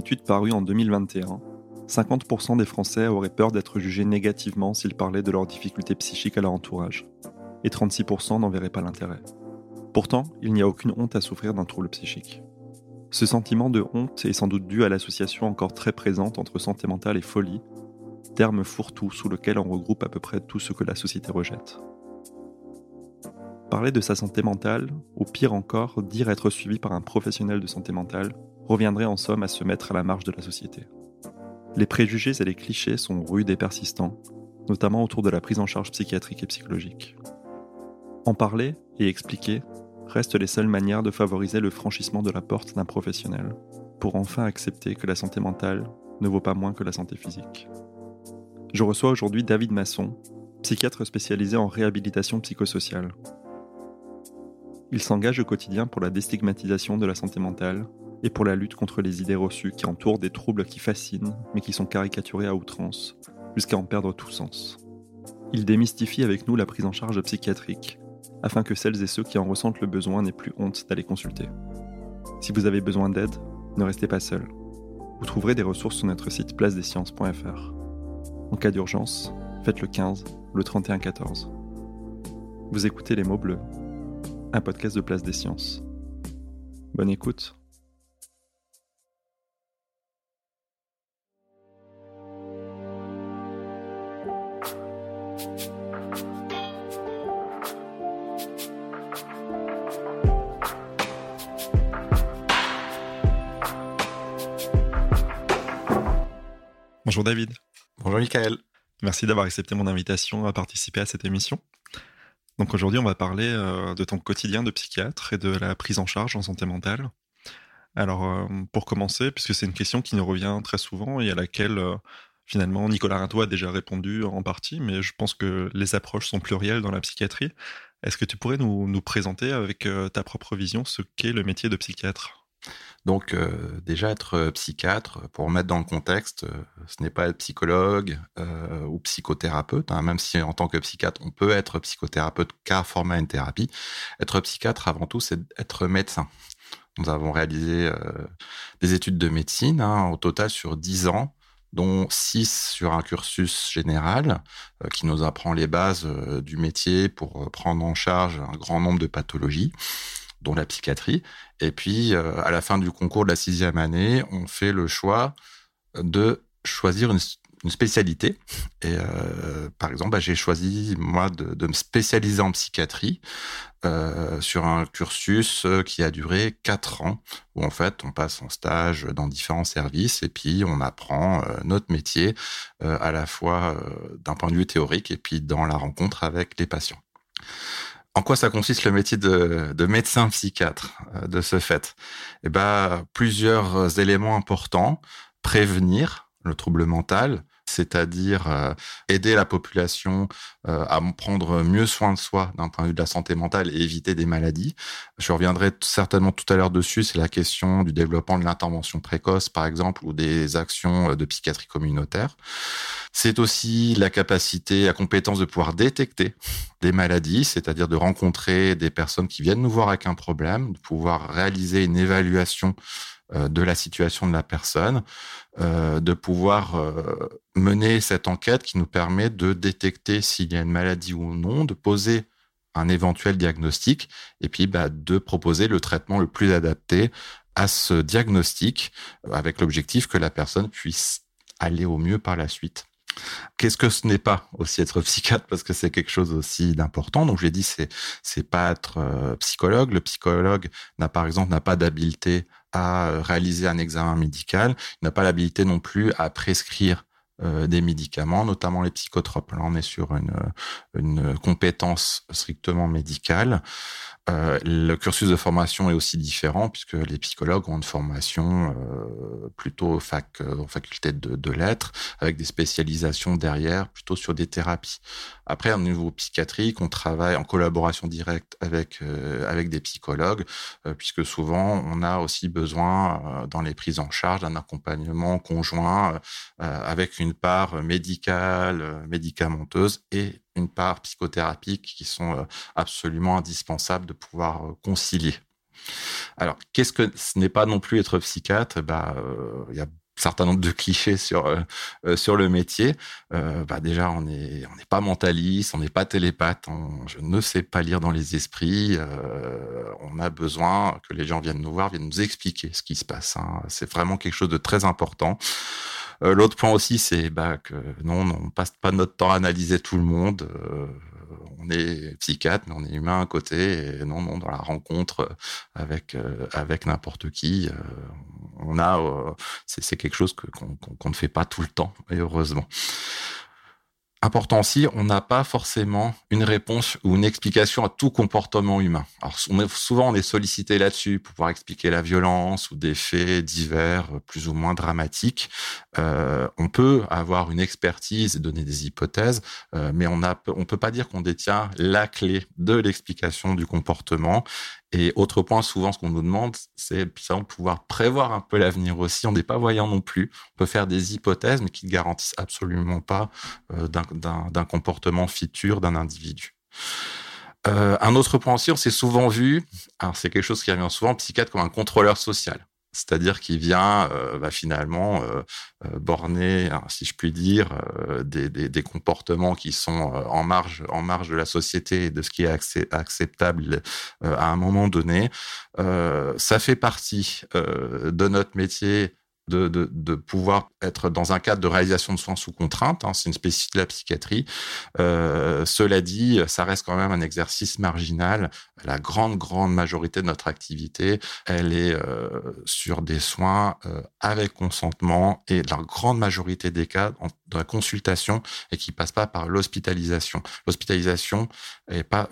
Étude parue en 2021, 50% des Français auraient peur d'être jugés négativement s'ils parlaient de leurs difficultés psychiques à leur entourage, et 36% n'en verraient pas l'intérêt. Pourtant, il n'y a aucune honte à souffrir d'un trouble psychique. Ce sentiment de honte est sans doute dû à l'association encore très présente entre santé mentale et folie, terme fourre-tout sous lequel on regroupe à peu près tout ce que la société rejette. Parler de sa santé mentale, ou pire encore, dire être suivi par un professionnel de santé mentale, reviendrait en somme à se mettre à la marge de la société. Les préjugés et les clichés sont rudes et persistants, notamment autour de la prise en charge psychiatrique et psychologique. En parler et expliquer restent les seules manières de favoriser le franchissement de la porte d'un professionnel, pour enfin accepter que la santé mentale ne vaut pas moins que la santé physique. Je reçois aujourd'hui David Masson, psychiatre spécialisé en réhabilitation psychosociale. Il s'engage au quotidien pour la déstigmatisation de la santé mentale et pour la lutte contre les idées reçues qui entourent des troubles qui fascinent, mais qui sont caricaturés à outrance, jusqu'à en perdre tout sens. Il démystifie avec nous la prise en charge psychiatrique, afin que celles et ceux qui en ressentent le besoin n'aient plus honte d'aller consulter. Si vous avez besoin d'aide, ne restez pas seul. Vous trouverez des ressources sur notre site placedesciences.fr. En cas d'urgence, faites le 15, le 31 14. Vous écoutez Les mots bleus, un podcast de Place des Sciences. Bonne écoute. Bonjour David. Bonjour Michael. Merci d'avoir accepté mon invitation à participer à cette émission. Donc aujourd'hui, on va parler euh, de ton quotidien de psychiatre et de la prise en charge en santé mentale. Alors, euh, pour commencer, puisque c'est une question qui nous revient très souvent et à laquelle euh, finalement Nicolas Rinto a déjà répondu en partie, mais je pense que les approches sont plurielles dans la psychiatrie. Est-ce que tu pourrais nous, nous présenter avec ta propre vision ce qu'est le métier de psychiatre? Donc euh, déjà être euh, psychiatre, pour mettre dans le contexte, euh, ce n'est pas être psychologue ou psychothérapeute, hein, même si en tant que psychiatre on peut être psychothérapeute car former une thérapie. Être psychiatre avant tout c'est être médecin. Nous avons réalisé des études de médecine hein, au total sur 10 ans dont 6 sur un cursus général qui nous apprend les bases du métier pour prendre en charge un grand nombre de pathologies dont la psychiatrie. Et puis, euh, à la fin du concours de la sixième année, on fait le choix de choisir une, spécialité. Et euh, par exemple, bah, j'ai choisi, moi, de, me spécialiser en psychiatrie euh, sur un cursus qui a duré quatre ans, où en fait, on passe en stage dans différents services et puis on apprend notre métier à la fois d'un point de vue théorique et puis dans la rencontre avec les patients. En quoi ça consiste le métier de, médecin psychiatre euh, de ce fait? Eh ben, plusieurs éléments importants. Prévenir le trouble mental, c'est-à-dire euh, aider la population euh, à prendre mieux soin de soi d'un point de vue de la santé mentale et éviter des maladies. Je reviendrai certainement tout à l'heure dessus, c'est la question du développement de l'intervention précoce, par exemple, ou des actions de psychiatrie communautaire. C'est aussi la capacité, la compétence de pouvoir détecter des maladies, c'est-à-dire de rencontrer des personnes qui viennent nous voir avec un problème, de pouvoir réaliser une évaluation euh, de la situation de la personne, euh, de pouvoir euh, mener cette enquête qui nous permet de détecter s'il y a une maladie ou non, de poser un éventuel diagnostic et puis bah, de proposer le traitement le plus adapté à ce diagnostic avec l'objectif que la personne puisse aller au mieux par la suite. Qu'est-ce que ce n'est pas aussi être psychiatre? Parce que c'est quelque chose aussi d'important. Donc je l'ai dit, c'est c'est pas être euh, psychologue. Le psychologue n'a par exemple n'a pas d'habileté à euh, réaliser un examen médical, il n'a pas l'habilité non plus à prescrire euh, des médicaments, notamment les psychotropes. Là, on est sur une compétence strictement médicale. Euh, le cursus de formation est aussi différent puisque les psychologues ont une formation euh, plutôt fac, euh, en faculté de, lettres avec des spécialisations derrière plutôt sur des thérapies. Après, au niveau psychiatrique, on travaille en collaboration directe avec avec des psychologues puisque souvent on a aussi besoin dans les prises en charge d'un accompagnement conjoint avec une part médicale, médicamenteuse et une part psychothérapique qui sont euh, absolument indispensables de pouvoir euh, concilier. Alors, qu'est-ce que ce n'est pas non plus être psychiatre? Bah, euh, il y a un certain nombre de clichés sur sur le métier. bah déjà, on n'est on n'est pas mentaliste, on n'est pas télépathe, je ne sais pas lire dans les esprits. on a besoin que les gens viennent nous voir, viennent nous expliquer ce qui se passe. Hein. C'est vraiment quelque chose de très important. Euh, l'autre point aussi, c'est bah, que non, on passe pas notre temps à analyser tout le monde. Euh, on est psychiatre, mais on est humain à côté. Et non, non, dans la rencontre avec euh, avec n'importe qui, on a, c'est quelque chose qu'on ne fait pas tout le temps, et heureusement important aussi, on n'a pas forcément une réponse ou une explication à tout comportement humain. Alors souvent on est sollicité là-dessus pour pouvoir expliquer la violence ou des faits divers euh, plus ou moins dramatiques. Euh, on peut avoir une expertise et donner des hypothèses, euh, mais on a, on peut pas dire qu'on détient la clé de l'explication du comportement. Et autre point, souvent, ce qu'on nous demande, c'est de pouvoir prévoir un peu l'avenir aussi. On n'est pas voyant non plus. On peut faire des hypothèses, mais qui ne garantissent absolument pas euh, d'un comportement futur d'un individu. Euh, un autre point aussi, on s'est souvent vu, alors c'est quelque chose qui revient souvent, psychiatre comme un contrôleur social c'est-à-dire qu'il vient euh, bah, finalement euh, euh, borner, hein, si je puis dire, des, des, des, comportements qui sont en marge, en marge de la société et de ce qui est acceptable à un moment donné. ça fait partie de notre métier de, pouvoir être dans un cadre de réalisation de soins sous contrainte. Hein, c'est une spécificité de la psychiatrie. Euh, cela dit, ça reste quand même un exercice marginal. La grande, grande majorité de notre activité, elle est euh, sur des soins euh, avec consentement et la grande majorité des cas en, de la consultation et qui passe pas par l'hospitalisation. L'hospitalisation est pas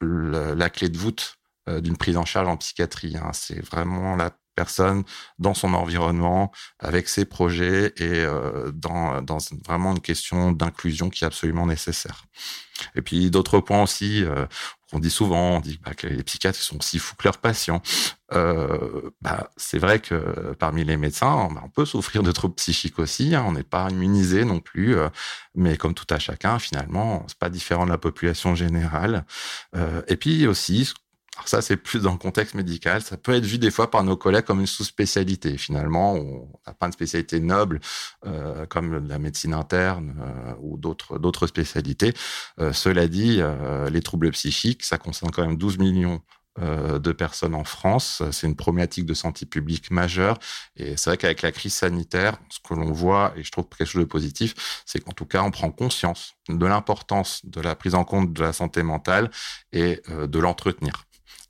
la clé de voûte d'une prise en charge en psychiatrie. Hein. C'est vraiment la personne dans son environnement, avec ses projets et euh, dans, vraiment une question d'inclusion qui est absolument nécessaire. Et puis d'autres points aussi, euh, on dit souvent, on dit bah, que les psychiatres sont aussi fous que leurs patients. Euh, bah, c'est vrai que parmi les médecins, bah, on peut souffrir de troubles psychiques aussi. Hein, on n'est pas immunisé non plus, euh, mais comme tout à chacun, finalement, c'est pas différent de la population générale. Et puis aussi, alors ça, c'est plus dans le contexte médical. Ça peut être vu des fois par nos collègues comme une sous-spécialité. Finalement, on n'a pas une spécialité noble euh, comme la médecine interne euh, ou d'autres spécialités. Euh, cela dit, les troubles psychiques, ça concerne quand même 12 millions de personnes en France. C'est une problématique de santé publique majeure. Et c'est vrai qu'avec la crise sanitaire, ce que l'on voit, et je trouve quelque chose de positif, c'est qu'en tout cas, on prend conscience de l'importance de la prise en compte de la santé mentale et de l'entretenir.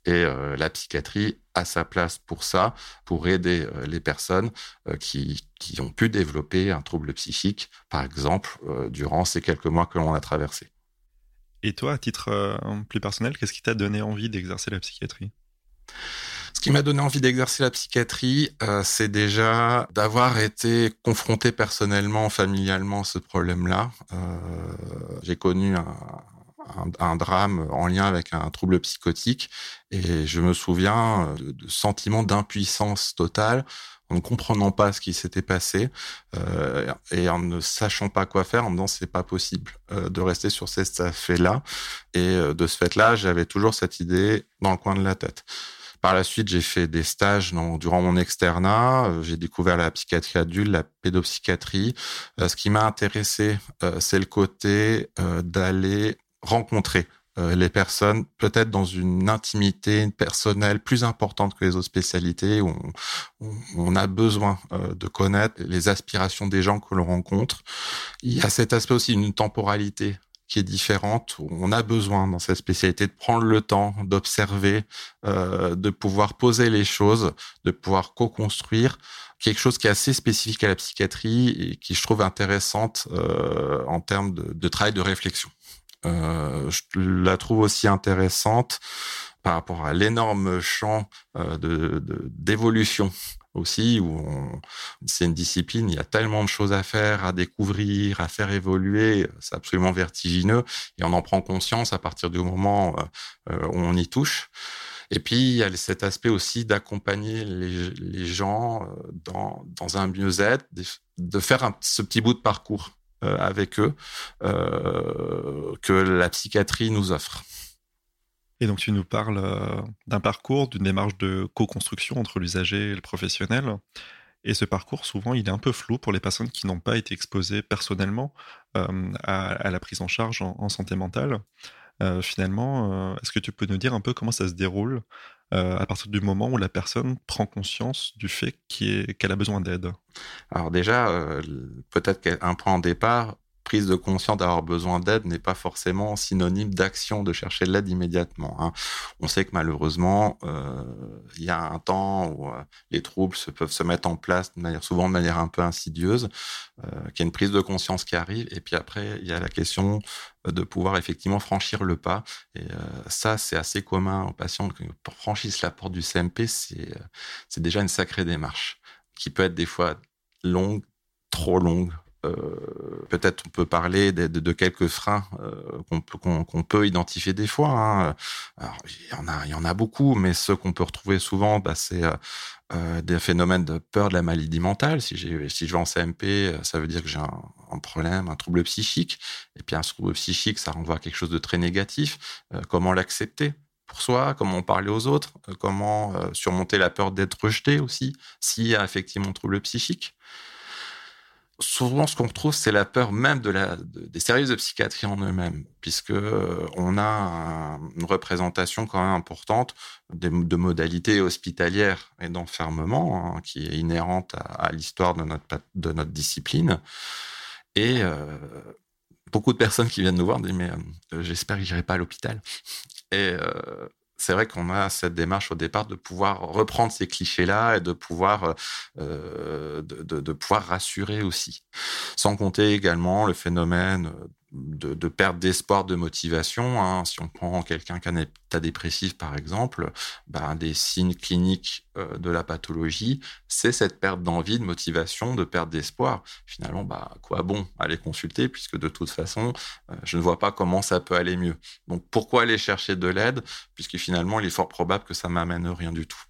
Et euh, la psychiatrie a sa place pour ça, pour aider euh, les personnes euh, qui, qui, ont pu développer un trouble psychique, par exemple, durant ces quelques mois que l'on a traversés. Et toi, à titre plus personnel, qu'est-ce qui t'a donné envie d'exercer la psychiatrie? Ce qui m'a donné envie d'exercer la psychiatrie, c'est déjà d'avoir été confronté personnellement, familialement à ce problème-là. j'ai connu un, un, drame en lien avec un trouble psychotique. Et je me souviens de, de sentiments d'impuissance totale en ne comprenant pas ce qui s'était passé euh, et en ne sachant pas quoi faire, en me disant c'est pas possible euh, de rester sur cet effet-là. Et euh, de ce fait-là, j'avais toujours cette idée dans le coin de la tête. Par la suite, j'ai fait des stages durant mon externat. J'ai découvert la psychiatrie adulte, la pédopsychiatrie. ce qui m'a intéressé, c'est le côté d'aller rencontrer euh, les personnes peut-être dans une intimité personnelle plus importante que les autres spécialités où on, a besoin euh, de connaître les aspirations des gens que l'on rencontre. Il y a cet aspect aussi d'une temporalité qui est différente. On a besoin dans cette spécialité de prendre le temps, d'observer, euh, de pouvoir poser les choses, de pouvoir co-construire quelque chose qui est assez spécifique à la psychiatrie et qui je trouve intéressante euh, en termes de, de, travail de réflexion. Euh, je la trouve aussi intéressante par rapport à l'énorme champ euh, de d'évolution aussi où c'est une discipline, il y a tellement de choses à faire, à découvrir, à faire évoluer, c'est absolument vertigineux et on en prend conscience à partir du moment euh, où on y touche. Et puis, il y a cet aspect aussi d'accompagner les, les, gens dans, dans un mieux-être, de faire un, ce petit bout de parcours avec eux euh, que la psychiatrie nous offre. Et donc tu nous parles euh, d'un parcours, d'une démarche de co-construction entre l'usager et le professionnel. Et ce parcours, souvent, il est un peu flou pour les personnes qui n'ont pas été exposées personnellement à, la prise en charge en, santé mentale. finalement, est-ce que tu peux nous dire un peu comment ça se déroule à partir du moment où la personne prend conscience du fait qu'elle a besoin d'aide. Alors déjà, peut-être qu'un point de départ, prise de conscience d'avoir besoin d'aide n'est pas forcément synonyme d'action de chercher de l'aide immédiatement. Hein. On sait que malheureusement, euh, il y a un temps où euh, les troubles peuvent se mettre en place souvent de manière un peu insidieuse, euh, qu'il y a une prise de conscience qui arrive, et puis après, il y a la question de pouvoir effectivement franchir le pas. Et ça, c'est assez commun aux patients. Pour franchir la porte du CMP, c'est déjà une sacrée démarche qui peut être des fois longue, trop longue, peut-être on peut parler de, quelques freins euh, qu'on peut, identifier des fois. Hein. il y en a, il y en a beaucoup, mais ceux qu'on peut retrouver souvent, bah, c'est euh, des phénomènes de peur de la maladie mentale. Si, si je vais en CMP, ça veut dire que j'ai un, problème, un trouble psychique. Et puis un trouble psychique, ça renvoie à quelque chose de très négatif. comment l'accepter pour soi, comment parler aux autres, comment surmonter la peur d'être rejeté aussi, s'il y a effectivement un trouble psychique? Souvent ce qu'on retrouve, c'est la peur même de la, des services de psychiatrie en eux-mêmes, puisque euh, on a une représentation quand même importante de, modalités hospitalières et d'enfermement hein, qui est inhérente à, l'histoire de notre, discipline. Et euh, beaucoup de personnes qui viennent nous voir disent mais euh, j'espère que j'irai pas à l'hôpital. C'est vrai qu'on a cette démarche au départ de pouvoir reprendre ces clichés-là et de pouvoir euh, de, de, pouvoir rassurer aussi. Sans compter également le phénomène de, perte d'espoir, de motivation. Hein. Si on prend quelqu'un qui a un état dépressif, par exemple, ben, des signes cliniques euh, de la pathologie, c'est cette perte d'envie, de motivation, de perte d'espoir. Finalement, bah, quoi bon aller consulter, puisque de toute façon, euh, je ne vois pas comment ça peut aller mieux. Donc, pourquoi aller chercher de l'aide, puisque finalement, il est fort probable que ça m'amène rien du tout.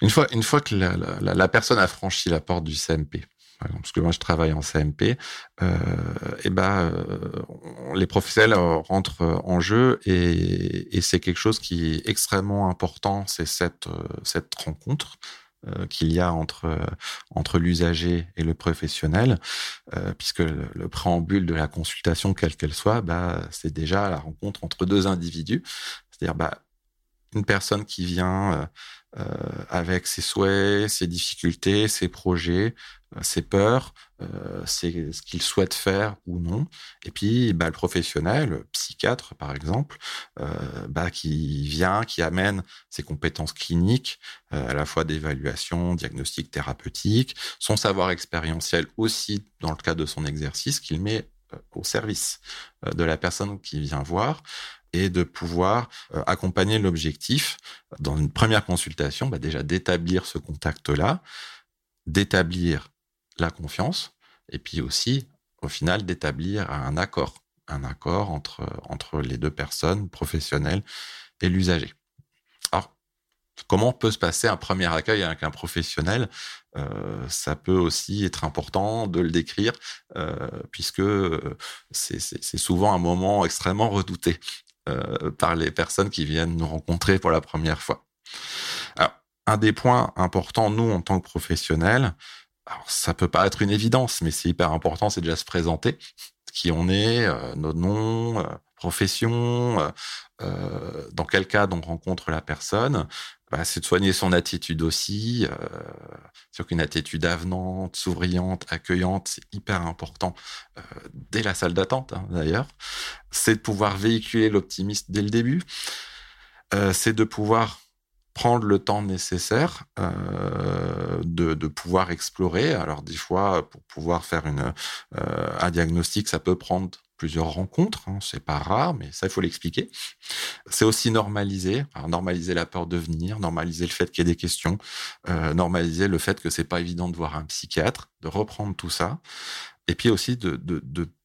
Une fois, une fois que la, la personne a franchi la porte du CMP, parce que moi je travaille en CMP, euh, ben euh, les professionnels rentrent en jeu et, c'est quelque chose qui est extrêmement important, c'est cette cette rencontre euh, qu'il y a entre entre l'usager et le professionnel, euh, puisque le, préambule de la consultation, quelle qu'elle soit, bah c'est déjà la rencontre entre deux individus, c'est-à-dire bah une personne qui vient euh, avec ses souhaits, ses difficultés, ses projets, euh, ses peurs, euh, c'est ce qu'il souhaite faire ou non. Et puis, bah, le professionnel, psychiatre par exemple, euh, bah, qui vient, qui amène ses compétences cliniques, euh, à la fois d'évaluation, diagnostic, thérapeutique, son savoir expérientiel aussi dans le cadre de son exercice qu'il met au service de la personne qui vient voir et de pouvoir euh, accompagner l'objectif dans une première consultation, bah déjà d'établir ce contact-là, d'établir la confiance, et puis aussi, au final, d'établir un accord, un accord entre, entre les deux personnes, professionnelles et l'usager. Alors, comment peut se passer un premier accueil avec un professionnel? Euh, ça peut aussi être important de le décrire, euh, puisque c'est souvent un moment extrêmement redouté. Euh, par les personnes qui viennent nous rencontrer pour la première fois. Un des points importants, nous, en tant que professionnels, alors ça peut pas être une évidence, mais c'est hyper important, c'est déjà se présenter. qui on est, nos noms, profession, dans quel cas on rencontre la personne, bah, c'est de soigner son attitude aussi. Euh, c'est qu'une attitude avenante, souriante, accueillante, c'est hyper important euh, dès la salle d'attente hein, d'ailleurs. C'est de pouvoir véhiculer l'optimisme dès le début. Euh, c'est de pouvoir prendre le temps nécessaire euh, de, pouvoir explorer. Alors des fois, pour pouvoir faire une, un diagnostic, ça peut prendre plusieurs rencontres, hein, c'est pas rare, mais ça il faut l'expliquer. C'est aussi normaliser, normaliser la peur de venir, normaliser le fait qu'il y ait des questions, euh, normaliser le fait que c'est pas évident de voir un psychiatre, de reprendre tout ça, et puis aussi de,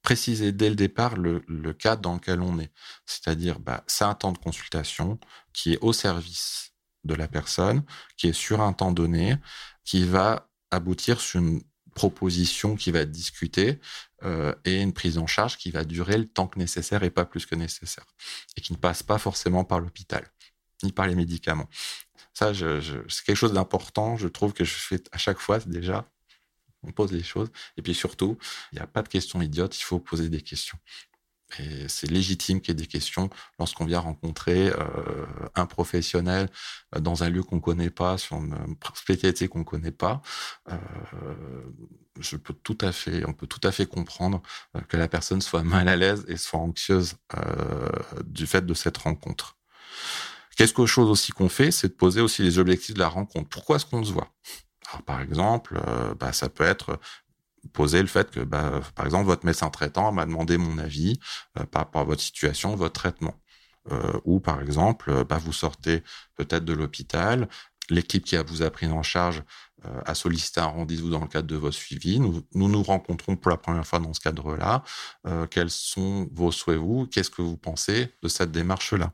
préciser dès le départ le, le, cadre dans lequel on est, c'est-à-dire bah, c'est un temps de consultation qui est au service de la personne, qui est sur un temps donné, qui va aboutir sur une proposition qui va être discutée euh, et une prise en charge qui va durer le temps que nécessaire et pas plus que nécessaire. Et qui ne passe pas forcément par l'hôpital, ni par les médicaments. Ça, c'est quelque chose d'important. Je trouve que je fais à chaque fois, déjà, on pose les choses. Et puis surtout, il n'y a pas de questions idiotes, il faut poser des questions. Et c'est légitime qu'il y ait des questions lorsqu'on vient rencontrer euh, un professionnel euh, dans un lieu qu'on connaît pas, sur une spécialité qu'on connaît pas. Euh, je peux tout à fait, on peut tout à fait comprendre que la personne soit mal à l'aise et soit anxieuse du fait de cette rencontre. Quelque chose aussi qu'on fait, c'est de poser aussi les objectifs de la rencontre. Pourquoi est-ce qu'on se voit? Par exemple, bah, ça peut être poser le fait que, bah, par exemple, votre médecin traitant m'a demandé mon avis euh, par rapport à votre situation, votre traitement. Euh, ou par exemple, euh, bah, vous sortez peut-être de l'hôpital, l'équipe qui vous a pris en charge a sollicité un rendez-vous dans le cadre de votre suivi. Nous, nous, nous rencontrons pour la première fois dans ce cadre-là. Quels sont vos souhaits, vous? Qu'est-ce que vous pensez de cette démarche-là?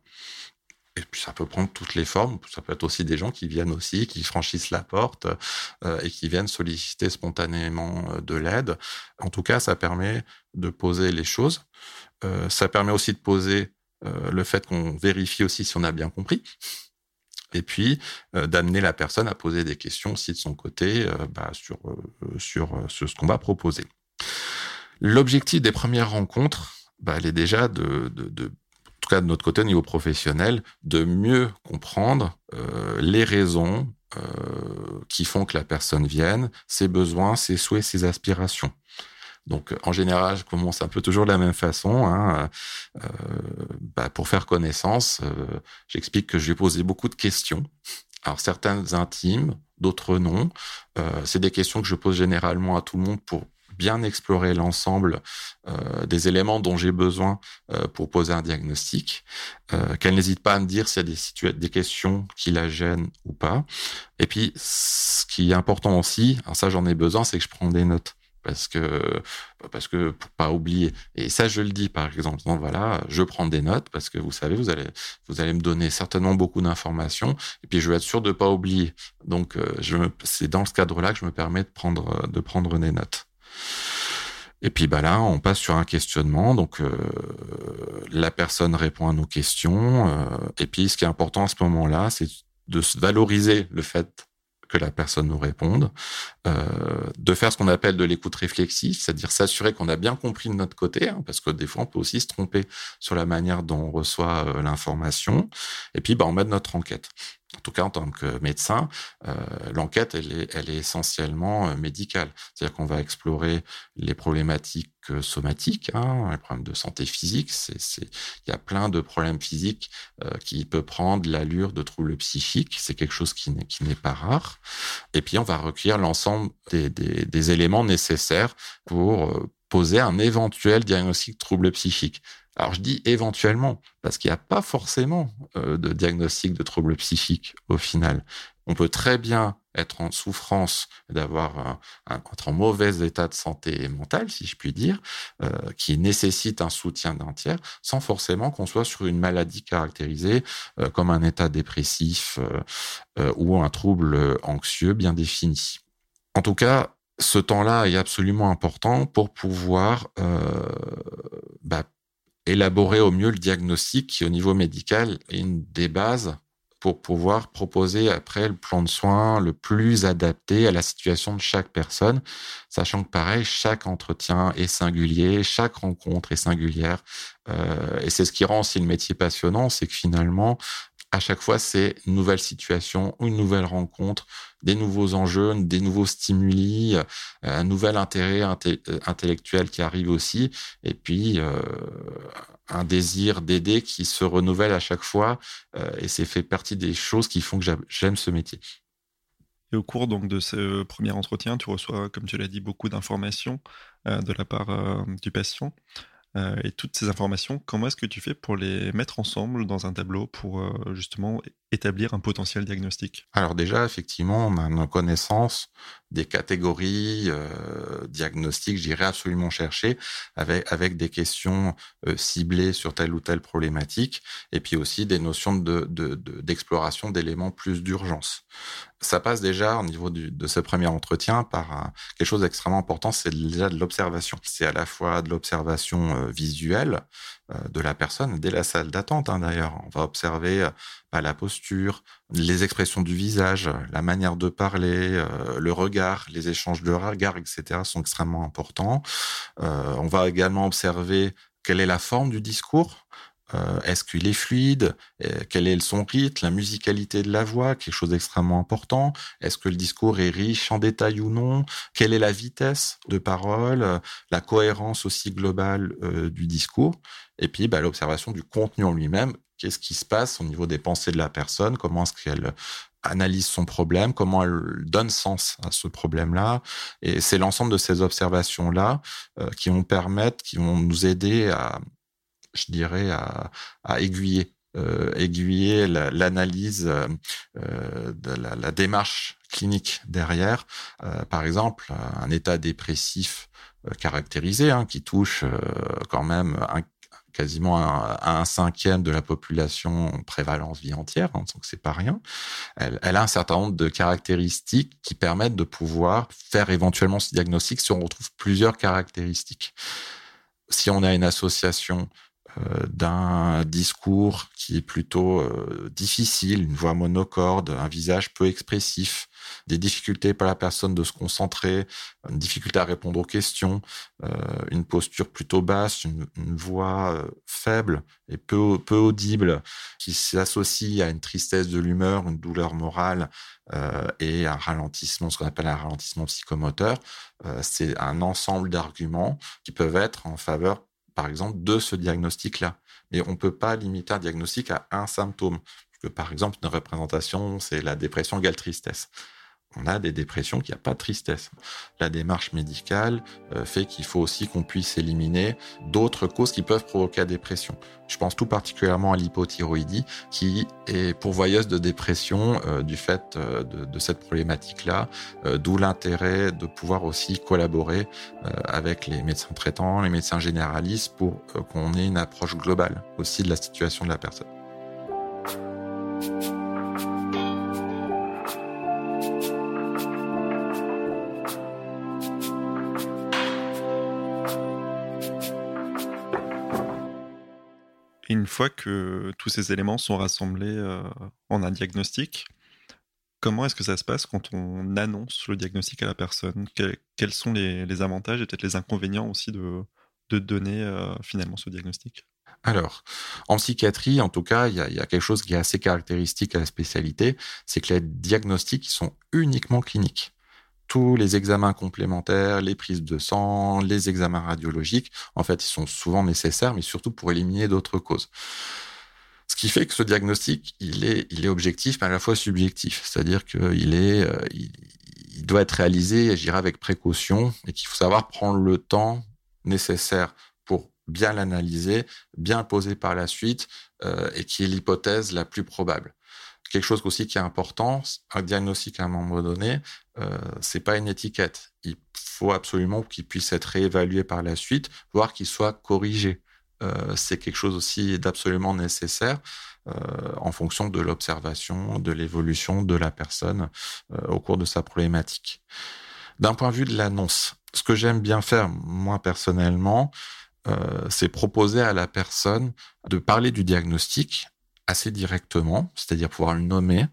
Et puis ça peut prendre toutes les formes. Ça peut être aussi des gens qui viennent aussi, qui franchissent la porte euh, et qui viennent solliciter spontanément euh, de l'aide. En tout cas, ça permet de poser les choses. Euh, ça permet aussi de poser euh, le fait qu'on vérifie aussi si on a bien compris. Et puis euh, d'amener la personne à poser des questions aussi de son côté euh, bah, sur, sur, sur ce qu'on va proposer. L'objectif des premières rencontres, bah, elle est déjà de, de, de tout cas de notre côté au niveau professionnel, de mieux comprendre euh, les raisons euh, qui font que la personne vienne, ses besoins, ses souhaits, ses aspirations. Donc, en général, je commence un peu toujours de la même façon. Hein, euh, bah, pour faire connaissance, j'explique que je vais poser beaucoup de questions. Alors, certaines intimes, d'autres non. C'est des questions que je pose généralement à tout le monde pour bien explorer l'ensemble euh, des éléments dont j'ai besoin euh, pour poser un diagnostic, euh, qu'elle n'hésite pas à me dire s'il y a des, des questions qui la gênent ou pas. Et puis, ce qui est important aussi, alors ça j'en ai besoin, c'est que je prends des notes. Parce que parce que pour pas oublier et ça je le dis par exemple donc voilà je prends des notes parce que vous savez vous allez vous allez me donner certainement beaucoup d'informations et puis je vais être sûr de pas oublier. Donc c'est dans ce cadre là que je me permets de prendre de prendre des notes et puis bah là, on passe sur un questionnement. Donc euh, la personne répond à nos questions. Euh, et puis ce qui est important à ce moment-là, c'est de se valoriser le fait que la personne nous réponde, euh, de faire ce qu'on appelle de l'écoute réflexive, c'est-à-dire s'assurer qu'on a bien compris de notre côté, hein, parce que des fois on peut aussi se tromper sur la manière dont on reçoit l'information, et puis bah, on met notre enquête en tout cas en tant que médecin, euh, l'enquête, elle est, elle est essentiellement euh, médicale. C'est-à-dire qu'on va explorer les problématiques euh, somatiques, hein, les problèmes de santé physique. Il y a plein de problèmes physiques qui peuvent prendre l'allure de troubles psychiques. C'est quelque chose qui n'est, pas rare. Et puis, on va recueillir l'ensemble des, des, des éléments nécessaires pour poser un éventuel diagnostic de troubles psychiques. Alors je dis éventuellement, parce qu'il n'y a pas forcément euh, de diagnostic de troubles psychiques au final. On peut très bien être en souffrance, d'avoir être en mauvais état de santé mentale, si je puis dire, euh, qui nécessite un soutien d'un tiers, sans forcément qu'on soit sur une maladie caractérisée euh, comme un état dépressif ou un trouble anxieux bien défini. En tout cas, ce temps-là est absolument important pour pouvoir bah, élaborer au mieux le diagnostic qui, au niveau médical, est une des bases pour pouvoir proposer après le plan de soins le plus adapté à la situation de chaque personne, sachant que pareil, chaque entretien est singulier, chaque rencontre est singulière. Euh, et c'est ce qui rend aussi le métier passionnant, c'est que finalement, à chaque fois, c'est une nouvelle situation, une nouvelle rencontre, des nouveaux enjeux, des nouveaux stimuli, euh, un nouvel intérêt euh, intellectuel qui arrive aussi, et puis euh, un désir d'aider qui se renouvelle à chaque fois, et c'est fait partie des choses qui font que j'aime ce métier. Et au cours donc de ce premier entretien, tu reçois, comme tu l'as dit, beaucoup d'informations de la part du patient. Euh, et toutes ces informations, comment est-ce que tu fais pour les mettre ensemble dans un tableau pour euh, justement établir un potentiel diagnostic Alors déjà, effectivement, on a une connaissance des catégories euh, diagnostiques, je dirais absolument chercher, avec, avec des questions euh, ciblées sur telle ou telle problématique, et puis aussi des notions d'exploration de, de, d'éléments plus d'urgence. Ça passe déjà au niveau de ce premier entretien par quelque chose d'extrêmement important, c'est déjà de l'observation. C'est à la fois de l'observation euh, visuelle, de la personne dès la salle d'attente. Hein, d'ailleurs, on va observer euh, bah, la posture, les expressions du visage, la manière de parler, euh, le regard, les échanges de regards, etc. sont extrêmement importants. on va également observer quelle est la forme du discours. Est-ce qu'il est fluide? Quel est son rythme? La musicalité de la voix, quelque chose d'extrêmement important. Est-ce que le discours est riche en détails ou non? Quelle est la vitesse de parole? La cohérence aussi globale du discours? Et puis, bah, l'observation du contenu en lui-même. Qu'est-ce qui se passe au niveau des pensées de la personne? Comment est-ce qu'elle analyse son problème? Comment elle donne sens à ce problème-là? Et c'est l'ensemble de ces observations-là euh, qui vont permettre, qui vont nous aider à, je dirais, à, à aiguiller euh, aiguiller l'analyse euh, de la, la, démarche clinique derrière. Euh, par exemple, un état dépressif euh, caractérisé hein, qui touche quand même un quasiment à, un cinquième de la population prévalence vie entière, hein, donc c'est pas rien. Elle, elle, a un certain nombre de caractéristiques qui permettent de pouvoir faire éventuellement ce diagnostic si on retrouve plusieurs caractéristiques. Si on a une association euh, d'un discours qui est plutôt euh, difficile, une voix monocorde, un visage peu expressif, des difficultés pour la personne de se concentrer, une difficulté à répondre aux questions, euh, une posture plutôt basse, une, voix faible et peu audible, qui s'associe à une tristesse de l'humeur, une douleur morale et un ralentissement, ce qu'on appelle un ralentissement psychomoteur. C'est un ensemble d'arguments qui peuvent être en faveur par exemple, de ce diagnostic-là. Mais on ne peut pas limiter un diagnostic à un symptôme. Que, par exemple, une représentation, c'est la dépression égale tristesse on a des dépressions qui a pas de tristesse. La démarche médicale euh, fait qu'il faut aussi qu'on puisse éliminer d'autres causes qui peuvent provoquer la dépression. Je pense tout particulièrement à l'hypothyroïdie qui est pourvoyeuse de dépression euh, du fait euh, de, cette problématique-là, d'où l'intérêt de pouvoir aussi collaborer avec les médecins traitants, les médecins généralistes pour qu'on ait une approche globale aussi de la situation de la personne. Une fois que tous ces éléments sont rassemblés euh, en un diagnostic, comment est-ce que ça se passe quand on annonce le diagnostic à la personne? Quels sont les, avantages et peut-être les inconvénients aussi de, donner euh, finalement ce diagnostic? Alors, en psychiatrie, en tout cas, il y, a, quelque chose qui est assez caractéristique à la spécialité, c'est que les diagnostics sont uniquement cliniques tous les examens complémentaires, les prises de sang, les examens radiologiques, en fait, ils sont souvent nécessaires, mais surtout pour éliminer d'autres causes. Ce qui fait que ce diagnostic, il est, il est objectif, mais à la fois subjectif. C'est-à-dire qu'il est, euh, il, doit être réalisé, je dirais, avec précaution, et qu'il faut savoir prendre le temps nécessaire pour bien l'analyser, bien poser par la suite, euh, et qui est l'hypothèse la plus probable quelque chose aussi qui est important, un diagnostic à un moment donné, euh, c'est pas une étiquette. Il faut absolument qu'il puisse être réévalué par la suite, voire qu'il soit corrigé. Euh, c'est quelque chose aussi d'absolument nécessaire euh, en fonction de l'observation, de l'évolution de la personne euh, au cours de sa problématique. D'un point de vue de l'annonce, ce que j'aime bien faire, moi personnellement, c'est proposer à la personne de parler du diagnostic assez directement, c'est-à-dire pouvoir le nommer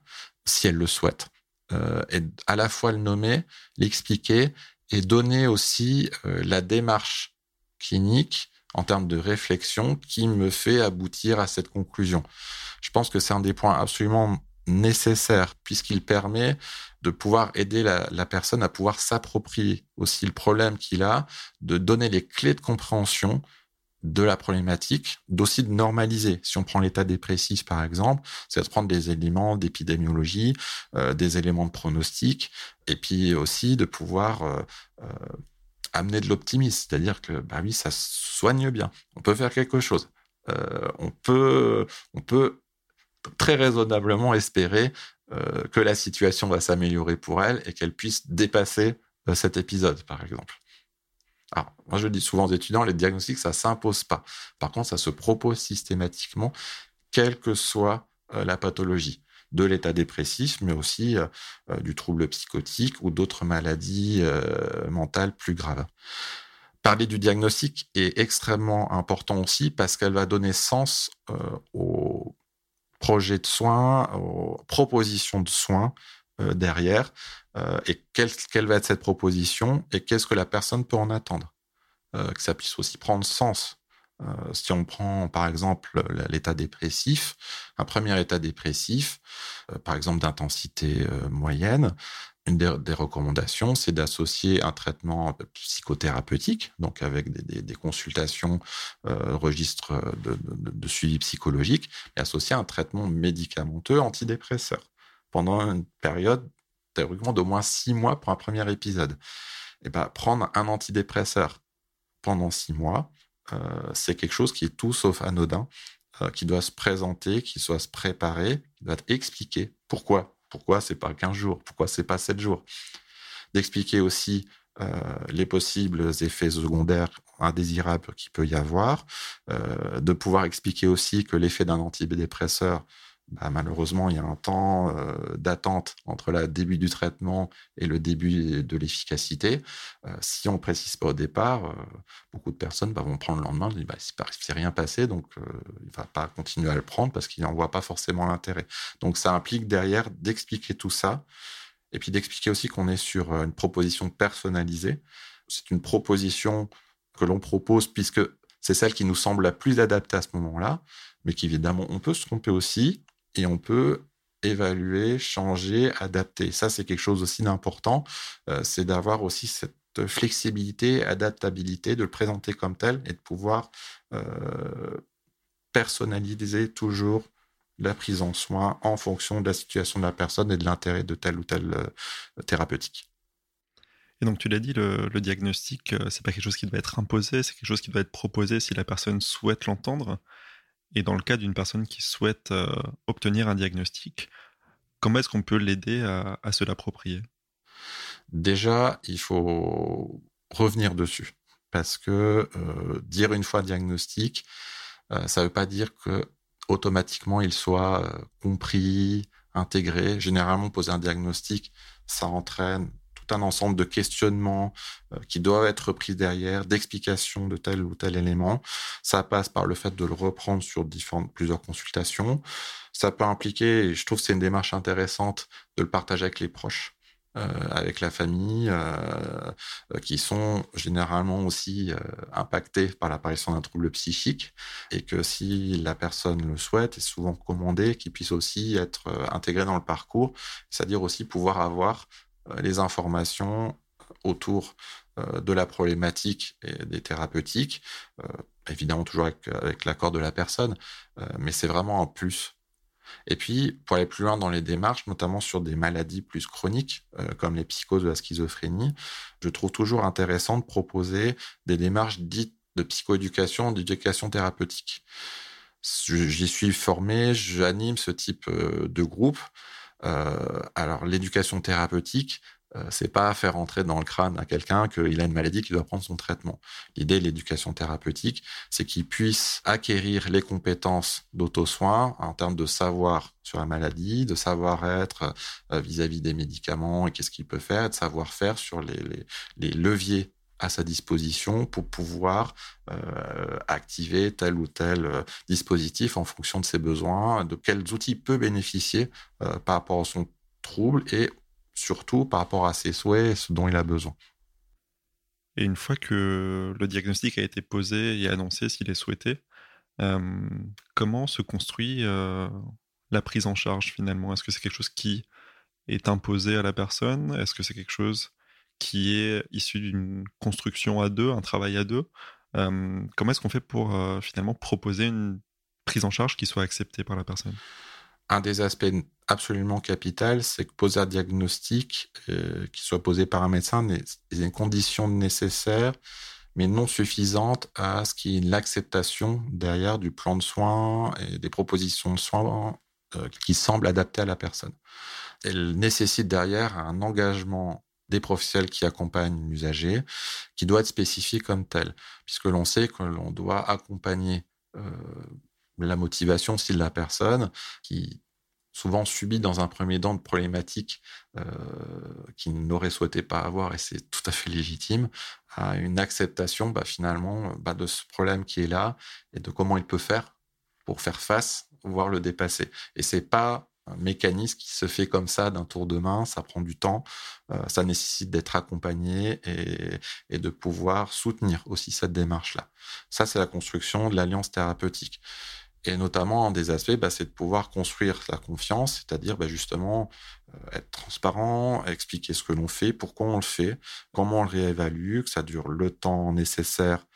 si elle le souhaite. Euh, et à la fois le nommer, l'expliquer et donner aussi euh, la démarche clinique en termes de réflexion qui me fait aboutir à cette conclusion. Je pense que c'est un des points absolument nécessaires puisqu'il permet de pouvoir aider la, la personne à pouvoir s'approprier aussi le problème qu'il a, de donner les clés de compréhension de la problématique, d'aussi de normaliser. Si on prend l'état dépressif, par exemple, c'est de prendre des éléments d'épidémiologie, euh, des éléments de pronostic, et puis aussi de pouvoir euh, euh, amener de l'optimisme, c'est-à-dire que bah oui, ça soigne bien. On peut faire quelque chose. on peut, on peut très raisonnablement espérer que la situation va s'améliorer pour elle et qu'elle puisse dépasser cet épisode, par exemple. Alors, moi, je dis souvent aux étudiants, les diagnostics, ça s'impose pas. Par contre, ça se propose systématiquement, quelle que soit euh, la pathologie de l'état dépressif, mais aussi euh, euh, du trouble psychotique ou d'autres maladies mentales plus graves. Parler du diagnostic est extrêmement important aussi parce qu'elle va donner sens aux projets de soins, aux propositions de soins derrière, et quelle, quelle, va être cette proposition et qu'est-ce que la personne peut en attendre? Euh, que ça puisse aussi prendre sens. Euh, si on prend par exemple l'état dépressif, un premier état dépressif, par exemple d'intensité moyenne, une des, recommandations, c'est d'associer un traitement psychothérapeutique, donc avec des, consultations, euh, registres de, de, suivi psychologique, et associer un traitement médicamenteux antidépresseur pendant une période théoriquement d'au moins six mois pour un premier épisode. Et ben, prendre un antidépresseur pendant six mois, euh, c'est quelque chose qui est tout sauf anodin, euh, qui doit se présenter, qui doit se préparer, qui doit expliquer pourquoi? Pourquoi c'est pas 15 jours? Pourquoi c'est pas 7 jours? D'expliquer aussi euh, les possibles effets secondaires indésirables qu'il peut y avoir, de pouvoir expliquer aussi que l'effet d'un antidépresseur bah, malheureusement, il y a un temps euh, d'attente entre le début du traitement et le début de l'efficacité. Euh, si on ne précise pas au départ, euh, beaucoup de personnes bah, vont prendre le lendemain, disent bah, s'est rien passé, donc il ne va pas continuer à le prendre parce qu'il n'en voit pas forcément l'intérêt. Donc ça implique derrière d'expliquer tout ça et puis d'expliquer aussi qu'on est sur une proposition personnalisée. C'est une proposition que l'on propose puisque c'est celle qui nous semble la plus adaptée à ce moment-là, mais qu'évidemment, on peut se tromper aussi et on peut évaluer, changer, adapter. Ça, c'est quelque chose aussi d'important, euh, c'est d'avoir aussi cette flexibilité, adaptabilité, de le présenter comme tel et de pouvoir euh, personnaliser toujours la prise en soin en fonction de la situation de la personne et de l'intérêt de telle ou telle euh, thérapeutique. Et donc tu l'as dit, le, le diagnostic, c'est pas quelque chose qui doit être imposé, c'est quelque chose qui doit être proposé si la personne souhaite l'entendre. Et dans le cas d'une personne qui souhaite euh, obtenir un diagnostic, comment est-ce qu'on peut l'aider à, se l'approprier? Déjà, il faut revenir dessus. Parce que euh, dire une fois diagnostic, euh, ça ne veut pas dire que automatiquement il soit compris, intégré. Généralement, poser un diagnostic, ça entraîne un ensemble de questionnements euh, qui doivent être pris derrière, d'explications de tel ou tel élément. Ça passe par le fait de le reprendre sur plusieurs consultations. Ça peut impliquer, et je trouve que c'est une démarche intéressante, de le partager avec les proches. Euh, avec la famille, euh, qui sont généralement aussi impactés par l'apparition d'un trouble psychique, et que si la personne le souhaite, est souvent commandé, qu'il puisse aussi être intégré dans le parcours, c'est-à-dire aussi pouvoir avoir les informations autour euh, de la problématique et des thérapeutiques, euh, évidemment toujours avec, l'accord de la personne, mais c'est vraiment un plus. Et puis, pour aller plus loin dans les démarches, notamment sur des maladies plus chroniques, comme les psychoses de la schizophrénie, je trouve toujours intéressant de proposer des démarches dites de psychoéducation, d'éducation thérapeutique. J'y suis formé, j'anime ce type de groupe euh, alors l'éducation thérapeutique, euh, c'est pas faire entrer dans le crâne à quelqu'un qu'il a une maladie qu'il doit prendre son traitement. L'idée de l'éducation thérapeutique, c'est qu'il puisse acquérir les compétences d'auto-soin en termes de savoir sur la maladie, de savoir-être euh, vis-à-vis des médicaments et qu'est-ce qu'il peut faire, et de savoir-faire sur les, les, les leviers à sa disposition pour pouvoir euh, activer tel ou tel euh, dispositif en fonction de ses besoins, de quels outils peut bénéficier euh, par rapport à son trouble et surtout par rapport à ses souhaits ce dont il a besoin. Et une fois que le diagnostic a été posé et annoncé s'il est souhaité, comment se construit la prise en charge finalement? Est-ce que c'est quelque chose qui est imposé à la personne? Est-ce que c'est quelque chose qui est issu d'une construction à deux, un travail à deux. Euh, comment est-ce qu'on fait pour euh, finalement proposer une prise en charge qui soit acceptée par la personne? Un des aspects absolument capital, c'est que poser un diagnostic euh, qui soit posé par un médecin est une condition nécessaire, mais non suffisante à ce qu'il y ait l'acceptation derrière du plan de soins et des propositions de soins qui semblent adaptées à la personne. Elle nécessite derrière un engagement des professionnels qui accompagnent l'usager, qui doit être spécifié comme tel, puisque l'on sait que l'on doit accompagner euh, la motivation aussi de la personne qui souvent subit dans un premier temps de problématiques euh, qu'il n'aurait souhaité pas avoir, et c'est tout à fait légitime, à une acceptation bah, finalement bah, de ce problème qui est là et de comment il peut faire pour faire face, voire le dépasser. Et c'est pas mécanisme qui se fait comme ça d'un tour de main, ça prend du temps, euh, ça nécessite d'être accompagné et, de pouvoir soutenir aussi cette démarche-là. Ça, c'est la construction de l'alliance thérapeutique. Et notamment, un des aspects, bah, c'est de pouvoir construire la confiance, c'est-à-dire bah, justement euh, être transparent, expliquer ce que l'on fait, pourquoi on le fait, comment on le réévalue, que ça dure le temps nécessaire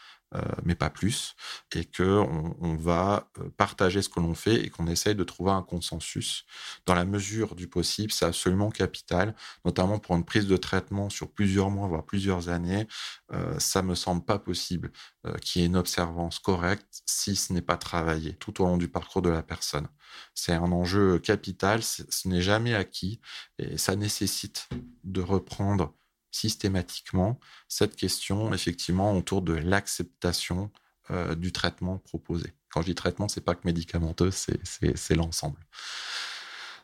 mais pas plus, et qu'on on va euh, partager ce que l'on fait et qu'on essaye de trouver un consensus. Dans la mesure du possible, c'est absolument capital, notamment pour une prise de traitement sur plusieurs mois, voire plusieurs années. Euh, ça me semble pas possible qu'il y ait une observance correcte si ce n'est pas travaillé tout au long du parcours de la personne. C'est un enjeu capital, ce n'est jamais acquis et ça nécessite de reprendre systématiquement cette question, effectivement, autour de l'acceptation euh, du traitement proposé. Quand je dis traitement, c'est pas que médicamenteux, c'est l'ensemble.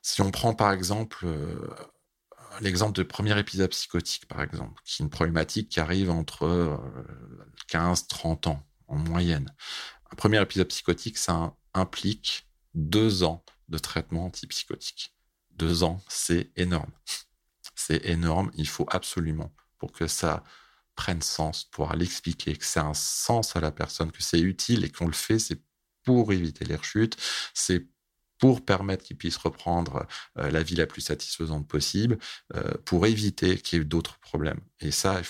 Si on prend par exemple euh, l'exemple de premier épisode psychotique, par exemple, qui est une problématique qui arrive entre 15-30 euh, ans en moyenne. Un premier épisode psychotique, ça implique deux ans de traitement antipsychotique. Deux ans, c'est énorme c'est énorme. Il faut absolument, pour que ça prenne sens, pouvoir l'expliquer, que c'est un sens à la personne, que c'est utile et qu'on le fait, c'est pour éviter les rechutes, c'est pour permettre qu'il puisse reprendre euh, la vie la plus satisfaisante possible, euh, pour éviter qu'il y ait d'autres problèmes. Et ça,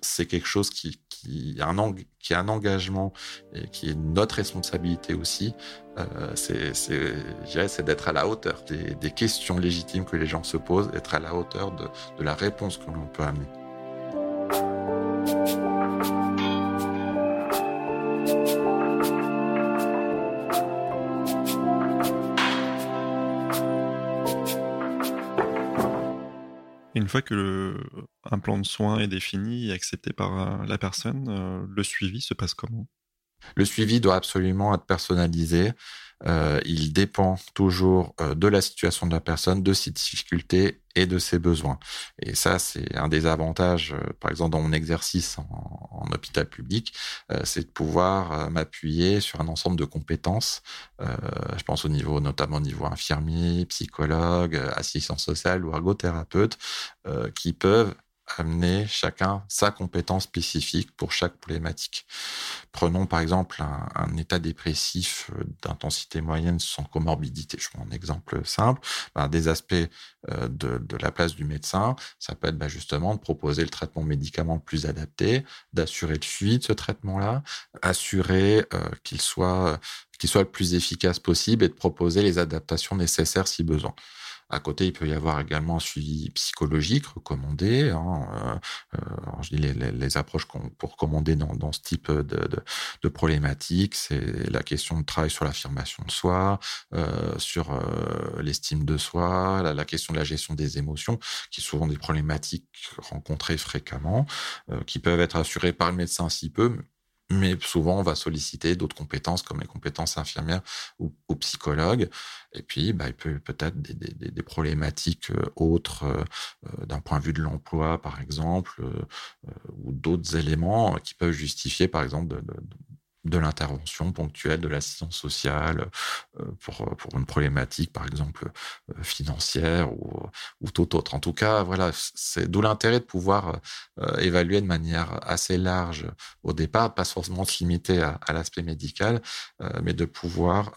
c'est quelque chose qui, qui, a un, qui a un engagement et qui est notre responsabilité aussi. Euh, c'est d'être à la hauteur des, des, questions légitimes que les gens se posent, être à la hauteur de, de la réponse que l'on peut amener. Une fois que un plan de soins est défini et accepté par euh, la personne, euh, le suivi se passe comment? Le suivi doit absolument être personnalisé. Euh, il dépend toujours euh, de la situation de la personne, de ses difficultés et de ses besoins. Et ça, c'est un des avantages, euh, par exemple, dans mon exercice en, hôpital public, c'est de pouvoir m'appuyer sur un ensemble de compétences. je pense au niveau, notamment au niveau infirmier, psychologue, assistant social ou ergothérapeute, qui peuvent amener chacun sa compétence spécifique pour chaque problématique. Prenons par exemple un, état dépressif euh, d'intensité moyenne sans comorbidité. Je prends un exemple simple. Ben, des aspects euh, de, de, la place du médecin, ça peut être ben, justement de proposer le traitement médicament plus adapté, d'assurer le suivi de ce traitement-là, assurer euh, qu'il soit qu'il soit le plus efficace possible et de proposer les adaptations nécessaires si besoin. À côté, il peut y avoir également un suivi psychologique recommandé. Hein, euh, euh je dis les, les, approches pour recommander dans, dans, ce type de, de, de problématiques, c'est la question de travail sur l'affirmation de soi, euh, sur euh, l'estime de soi, la, la, question de la gestion des émotions, qui sont souvent des problématiques rencontrées fréquemment, euh, qui peuvent être assurées par le médecin si peu, mais souvent on va solliciter d'autres compétences comme les compétences infirmières ou, psychologues. Et puis, bah, il peut peut-être des, des, des, problématiques euh, autres euh, euh, d'un point de vue de l'emploi, par exemple, ou d'autres éléments qui peuvent justifier, par exemple, de, de l'intervention ponctuelle de l'assistance sociale euh, pour, pour une problématique, par exemple, euh, financière ou, ou tout autre. En tout cas, voilà, c'est d'où l'intérêt de pouvoir euh, évaluer de manière assez large au départ, pas forcément se limiter à, à l'aspect médical, mais de pouvoir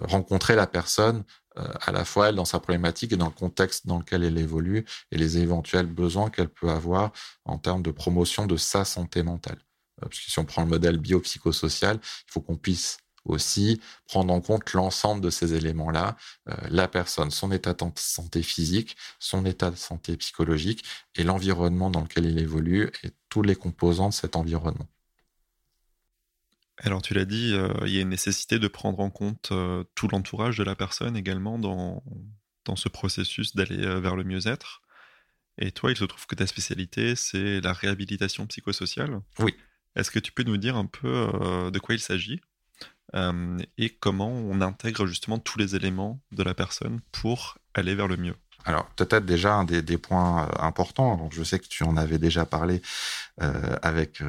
rencontrer la personne à la fois elle dans sa problématique et dans le contexte dans lequel elle évolue et les éventuels besoins qu'elle peut avoir en termes de promotion de sa santé mentale. Euh, parce que si on prend le modèle biopsychosocial, il faut qu'on puisse aussi prendre en compte l'ensemble de ces éléments-là, euh, la personne, son état de santé physique, son état de santé psychologique et l'environnement dans lequel il évolue et tous les composants de cet environnement. Alors tu l'as dit, euh, il y a une nécessité de prendre en compte tout l'entourage de la personne également dans, dans ce processus d'aller vers le mieux-être. Et toi, il se trouve que ta spécialité, c'est la réhabilitation psychosociale. Oui. Est-ce que tu peux nous dire un peu euh, de quoi il s'agit? Euh, et comment on intègre justement tous les éléments de la personne pour aller vers le mieux? Alors peut-être déjà un des, points euh, importants. Je sais que tu en avais déjà parlé avec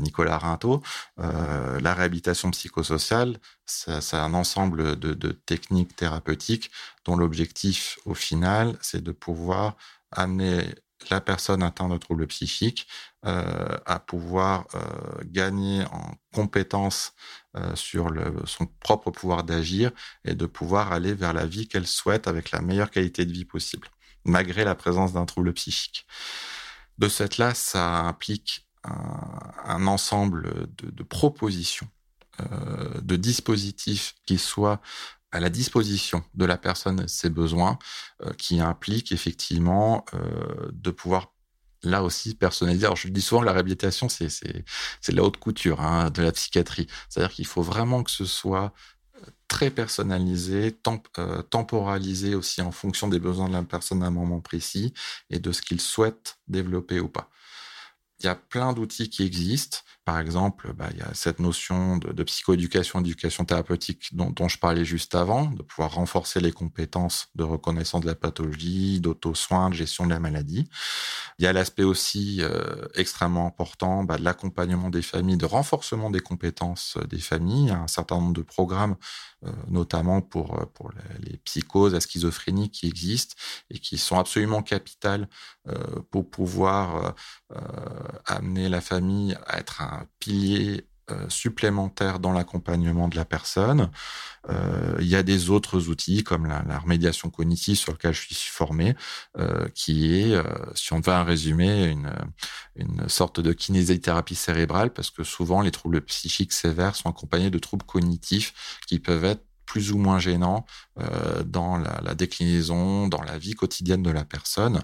Nicolas Rinto. la réhabilitation psychosociale, c'est un ensemble de, techniques thérapeutiques dont l'objectif au final, c'est de pouvoir amener la personne atteinte de troubles psychiques euh, à pouvoir euh, gagner en compétences euh, sur son propre pouvoir d'agir et de pouvoir aller vers la vie qu'elle souhaite avec la meilleure qualité de vie possible, malgré la présence d'un trouble psychique. De cette là, ça implique un, ensemble de, de propositions, euh, de dispositifs qui soient à la disposition de la personne ses besoins, euh, qui implique effectivement euh, de pouvoir là aussi personnaliser. Alors je dis souvent la réhabilitation, c'est la haute couture hein, de la psychiatrie. C'est-à-dire qu'il faut vraiment que ce soit euh, très personnalisé, temp temporalisé aussi en fonction des besoins de la personne à un moment précis et de ce qu'il souhaite développer ou pas. Il y a plein d'outils qui existent. Par exemple, bah, il y a cette notion de, psychoéducation, d'éducation thérapeutique dont, je parlais juste avant, de pouvoir renforcer les compétences de reconnaissance de la pathologie, d'auto-soin, de gestion de la maladie. Il y a l'aspect aussi euh, extrêmement important bah, de l'accompagnement des familles, de renforcement des compétences euh, des familles. Il y a un certain nombre de programmes, notamment pour, euh, pour les, psychoses, la schizophrénie qui existent et qui sont absolument capitales euh, pour pouvoir amener la famille à être un pilier euh, supplémentaire dans l'accompagnement de la personne. Euh, il y a des autres outils comme la, remédiation cognitive sur lequel je suis formé, euh, qui est, si on veut un résumé, une, une sorte de kinésithérapie cérébrale, parce que souvent les troubles psychiques sévères sont accompagnés de troubles cognitifs qui peuvent être plus ou moins gênant euh, dans la, déclinaison, dans la vie quotidienne de la personne.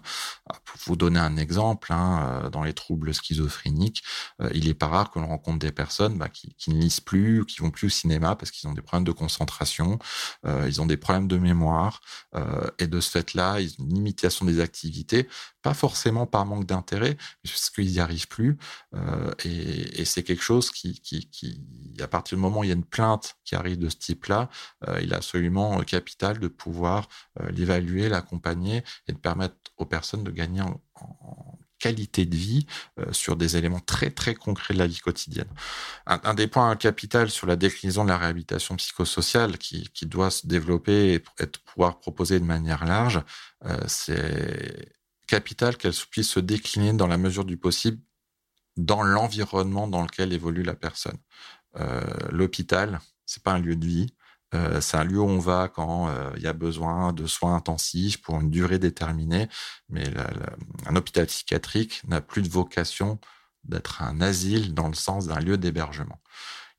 Ah, pour vous donner un exemple, hein, euh, dans les troubles schizophréniques, euh, il est pas rare que l'on rencontre des personnes bah, qui, ne lisent plus, qui vont plus au cinéma parce qu'ils ont des problèmes de concentration, ils ont des problèmes de mémoire, et de ce fait-là, ils ont une limitation des activités, pas forcément par manque d'intérêt, mais parce qu'ils n'y arrivent plus. Et, c'est quelque chose qui, qui, à partir du moment où il y a une plainte qui arrive de ce type-là, il est absolument capital de pouvoir euh, l'évaluer, l'accompagner et de permettre aux personnes de gagner en, qualité de vie euh, sur des éléments très très concrets de la vie quotidienne. Un, des points capital sur la déclinaison de la réhabilitation psychosociale qui, qui doit se développer et être pouvoir proposer de manière large, euh, c'est capital qu'elle puisse se décliner dans la mesure du possible dans l'environnement dans lequel évolue la personne. Euh, L'hôpital, c'est pas un lieu de vie, euh, c'est un lieu où on va quand euh, il y a besoin de soins intensifs pour une durée déterminée, mais un hôpital psychiatrique n'a plus de vocation d'être un asile dans le sens d'un lieu d'hébergement.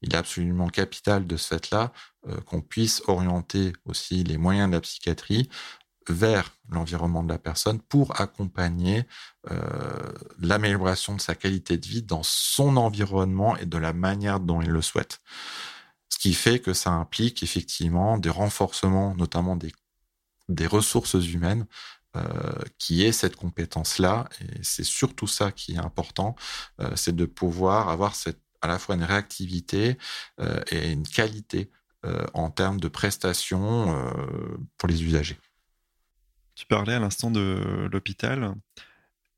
Il est absolument capital de ce fait-là euh, qu'on puisse orienter aussi les moyens de la psychiatrie vers l'environnement de la personne pour accompagner l'amélioration de sa qualité de vie dans son environnement et de la manière dont il le souhaite. Qui fait que ça implique effectivement des renforcements, notamment des, des ressources humaines, euh, qui est cette compétence-là. Et c'est surtout ça qui est important, euh, c'est de pouvoir avoir cette à la fois une réactivité et une qualité en termes de prestations pour les usagers. Tu parlais à l'instant de l'hôpital.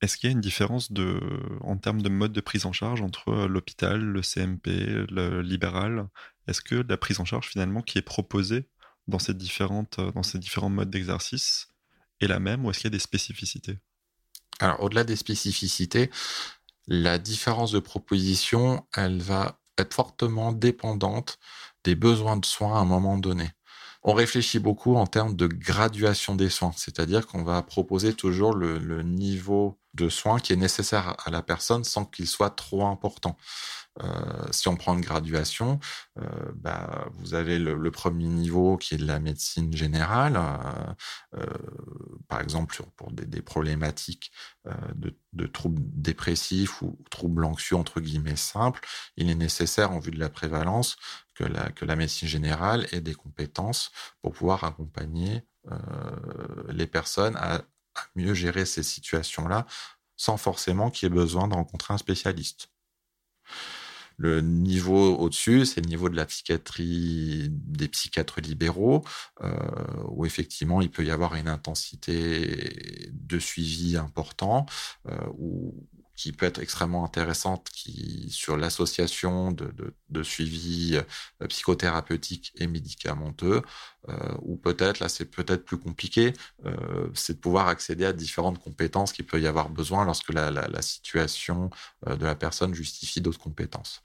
Est-ce qu'il y a une différence de, en termes de mode de prise en charge entre l'hôpital, le CMP, le libéral Est-ce que la prise en charge finalement qui est proposée dans ces, différentes, dans ces différents modes d'exercice est la même ou est-ce qu'il y a des spécificités? Alors au-delà des spécificités, la différence de proposition, elle va être fortement dépendante des besoins de soins à un moment donné. On réfléchit beaucoup en termes de graduation des soins, c'est-à-dire qu'on va proposer toujours le, le, niveau de soins qui est nécessaire à la personne sans qu'il soit trop important. Euh, si on prend une graduation, euh, bah, vous avez le, premier niveau qui est de la médecine générale, euh, par exemple pour des, problématiques de, troubles dépressifs ou troubles anxieux entre guillemets simples, il est nécessaire en vue de la prévalence que la, médecine générale ait des compétences pour pouvoir accompagner les personnes à, à mieux gérer ces situations-là sans forcément qu'il y ait besoin de rencontrer un spécialiste. Le niveau au-dessus, c'est le niveau de la psychiatrie des psychiatres libéraux, euh, où effectivement il peut y avoir une intensité de suivi important, euh, qui peut être extrêmement intéressante qui, sur l'association de, de, suivi euh, psychothérapeutique et médicamenteux, euh, ou peut-être, là c'est peut-être plus compliqué, euh, c'est de pouvoir accéder à différentes compétences qu'il peut y avoir besoin lorsque la, la, situation de la personne justifie d'autres compétences.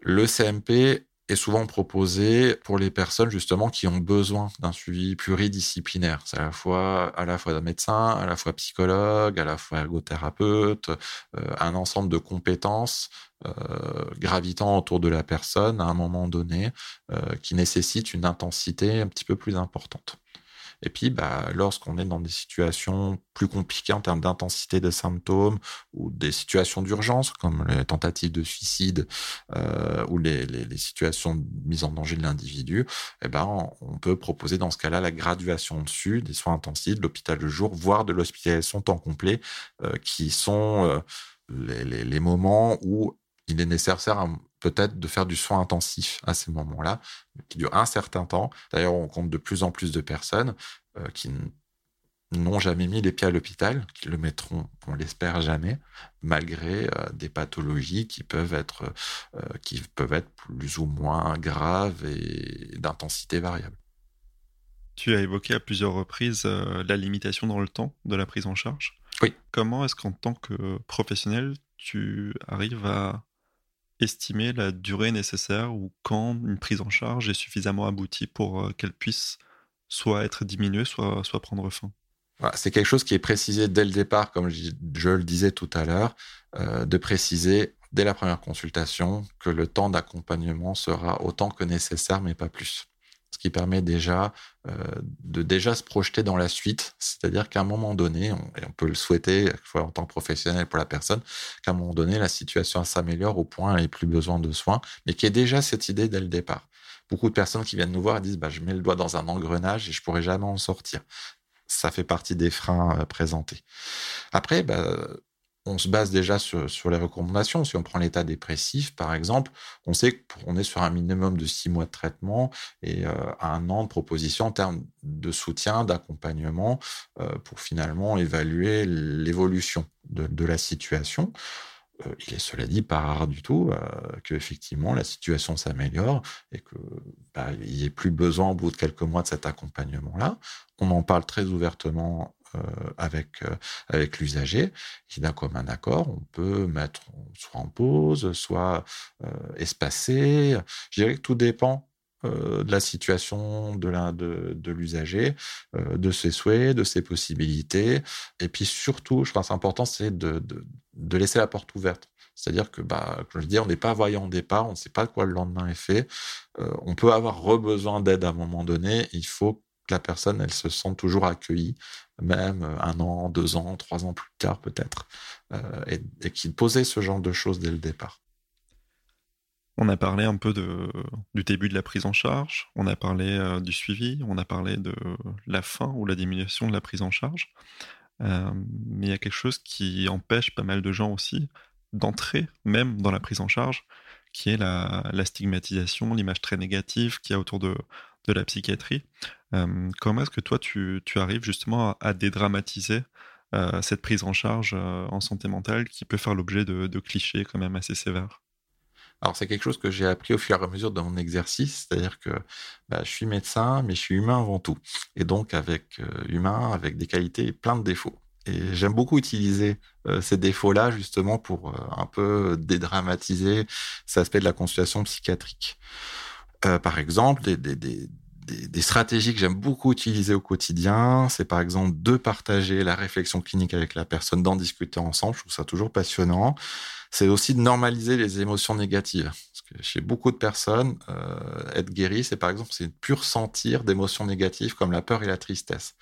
Le CMP souvent proposé pour les personnes justement qui ont besoin d'un suivi pluridisciplinaire. C'est à la fois à la fois d'un médecin, à la fois psychologue, à la fois ergothérapeute, euh, un ensemble de compétences euh, gravitant autour de la personne à un moment donné euh, qui nécessitent une intensité un petit peu plus importante. Et puis, bah, lorsqu'on est dans des situations plus compliquées en termes d'intensité de symptômes ou des situations d'urgence, comme les tentatives de suicide euh, ou les, situations de mise en danger de l'individu, eh ben, on, peut proposer dans ce cas-là la graduation dessus des soins intensifs, de l'hôpital de jour, voire de l'hospitalisation temps complet, euh, qui sont euh, les, les, les moments où il est nécessaire peut-être de faire du soin intensif à ces moments-là, qui dure un certain temps. D'ailleurs, on compte de plus en plus de personnes euh, qui n'ont jamais mis les pieds à l'hôpital, qui le mettront, on l'espère jamais, malgré euh, des pathologies qui peuvent être, euh, qui peuvent être plus ou moins graves et d'intensité variable. Tu as évoqué à plusieurs reprises la limitation dans le temps de la prise en charge. Oui. Comment est-ce qu'en tant que professionnel, tu arrives à estimer la durée nécessaire ou quand une prise en charge est suffisamment aboutie pour euh, qu'elle puisse soit être diminuée, soit, soit prendre fin? C'est quelque chose qui est précisé dès le départ, comme je, le disais tout à l'heure, euh, de préciser dès la première consultation que le temps d'accompagnement sera autant que nécessaire, mais pas plus ce qui permet déjà euh, de déjà se projeter dans la suite, c'est-à-dire qu'à un moment donné, on, et on peut le souhaiter en tant que professionnel pour la personne, qu'à un moment donné, la situation s'améliore au point n'ait plus besoin de soins, mais qui ait déjà cette idée dès le départ. Beaucoup de personnes qui viennent nous voir disent bah, je mets le doigt dans un engrenage et je pourrais jamais en sortir. Ça fait partie des freins euh, présentés. Après, bah, on se base déjà sur, les recommandations. Si on prend l'état dépressif, par exemple, on sait qu'on est sur un minimum de six mois de traitement et euh, un an de proposition en termes de soutien, d'accompagnement, euh, pour finalement évaluer l'évolution de, la situation. Euh, il est cela dit pas rare du tout euh, que effectivement la situation s'améliore et que bah, il n'y ait plus besoin au bout de quelques mois de cet accompagnement-là. On en parle très ouvertement euh, avec euh, avec l'usager. Et d'un commun accord, on peut mettre soit en pause, soit euh, espacé. Je dirais que tout dépend de la situation de l'usager, de, de, de ses souhaits, de ses possibilités. Et puis surtout, je pense important, c'est de, de, de, laisser la porte ouverte. C'est-à-dire que, bah, comme je dis, on n'est pas voyant au départ, on ne sait pas de quoi le lendemain est fait. Euh, on peut avoir besoin d'aide à un moment donné. Il faut la personne, elle se sente toujours accueillie, même euh, un an, deux ans, trois ans plus tard peut-être, euh, et, et qu'il posait ce genre de choses dès le départ. On a parlé un peu du début de la prise en charge, on a parlé euh, du suivi, on a parlé de la fin ou la diminution de la prise en charge. Mais il y a quelque chose qui empêche pas mal de gens aussi d'entrée même dans la prise en charge, qui est la, stigmatisation, l'image très négative qu'il y a autour de, la psychiatrie. Euh, comment est-ce que toi, tu, arrives justement à, dédramatiser euh, cette prise en charge euh, en santé mentale qui peut faire l'objet de, clichés quand même assez sévères? Alors c'est quelque chose que j'ai appris au fur et à mesure de mon exercice, c'est-à-dire que bah, je suis médecin, mais je suis humain avant tout. Et donc avec humain, avec des qualités et plein de défauts. Et j'aime beaucoup utiliser euh, ces défauts-là justement pour euh, un peu dédramatiser cet aspect de la consultation psychiatrique. Euh, par exemple, des, des, des, des stratégies que j'aime beaucoup utiliser au quotidien, c'est par exemple de partager la réflexion clinique avec la personne, d'en discuter ensemble. Je trouve ça toujours passionnant. C'est aussi de normaliser les émotions négatives. Parce que chez beaucoup de personnes, euh, être guéri, c'est par exemple c'est pur sentir d'émotions négatives comme la peur et la tristesse.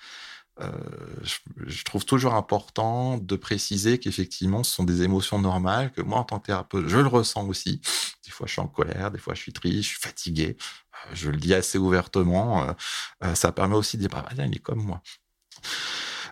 Euh, je, trouve toujours important de préciser qu'effectivement, ce sont des émotions normales, que moi, en tant que thérapeute, je le ressens aussi. Des fois, je suis en colère, des fois, je suis triste, je suis fatigué. Euh, je le dis assez ouvertement. Euh, ça permet aussi de dire, bah, il est comme moi.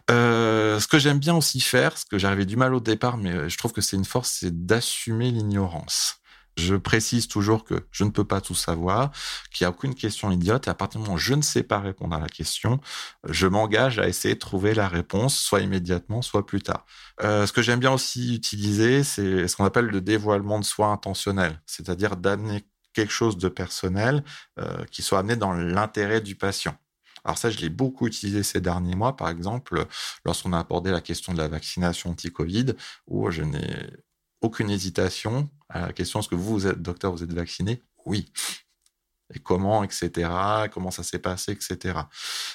ce que j'aime bien aussi faire, ce que j'avais du mal au départ, mais je trouve que c'est une force, c'est d'assumer l'ignorance. Je précise toujours que je ne peux pas tout savoir, qu'il n'y a aucune question idiote. Et à partir du moment où je ne sais pas répondre à la question, je m'engage à essayer de trouver la réponse, soit immédiatement, soit plus tard. Euh, ce que j'aime bien aussi utiliser, c'est ce qu'on appelle le dévoilement de soi intentionnel, c'est-à-dire d'amener quelque chose de personnel euh, qui soit amené dans l'intérêt du patient. Alors ça, je l'ai beaucoup utilisé ces derniers mois, par exemple, lorsqu'on a abordé la question de la vaccination anti-Covid, où je n'ai aucune hésitation à la question est-ce que vous, vous êtes docteur, vous êtes vacciné? Oui. Et comment, etc. Comment ça s'est passé, etc.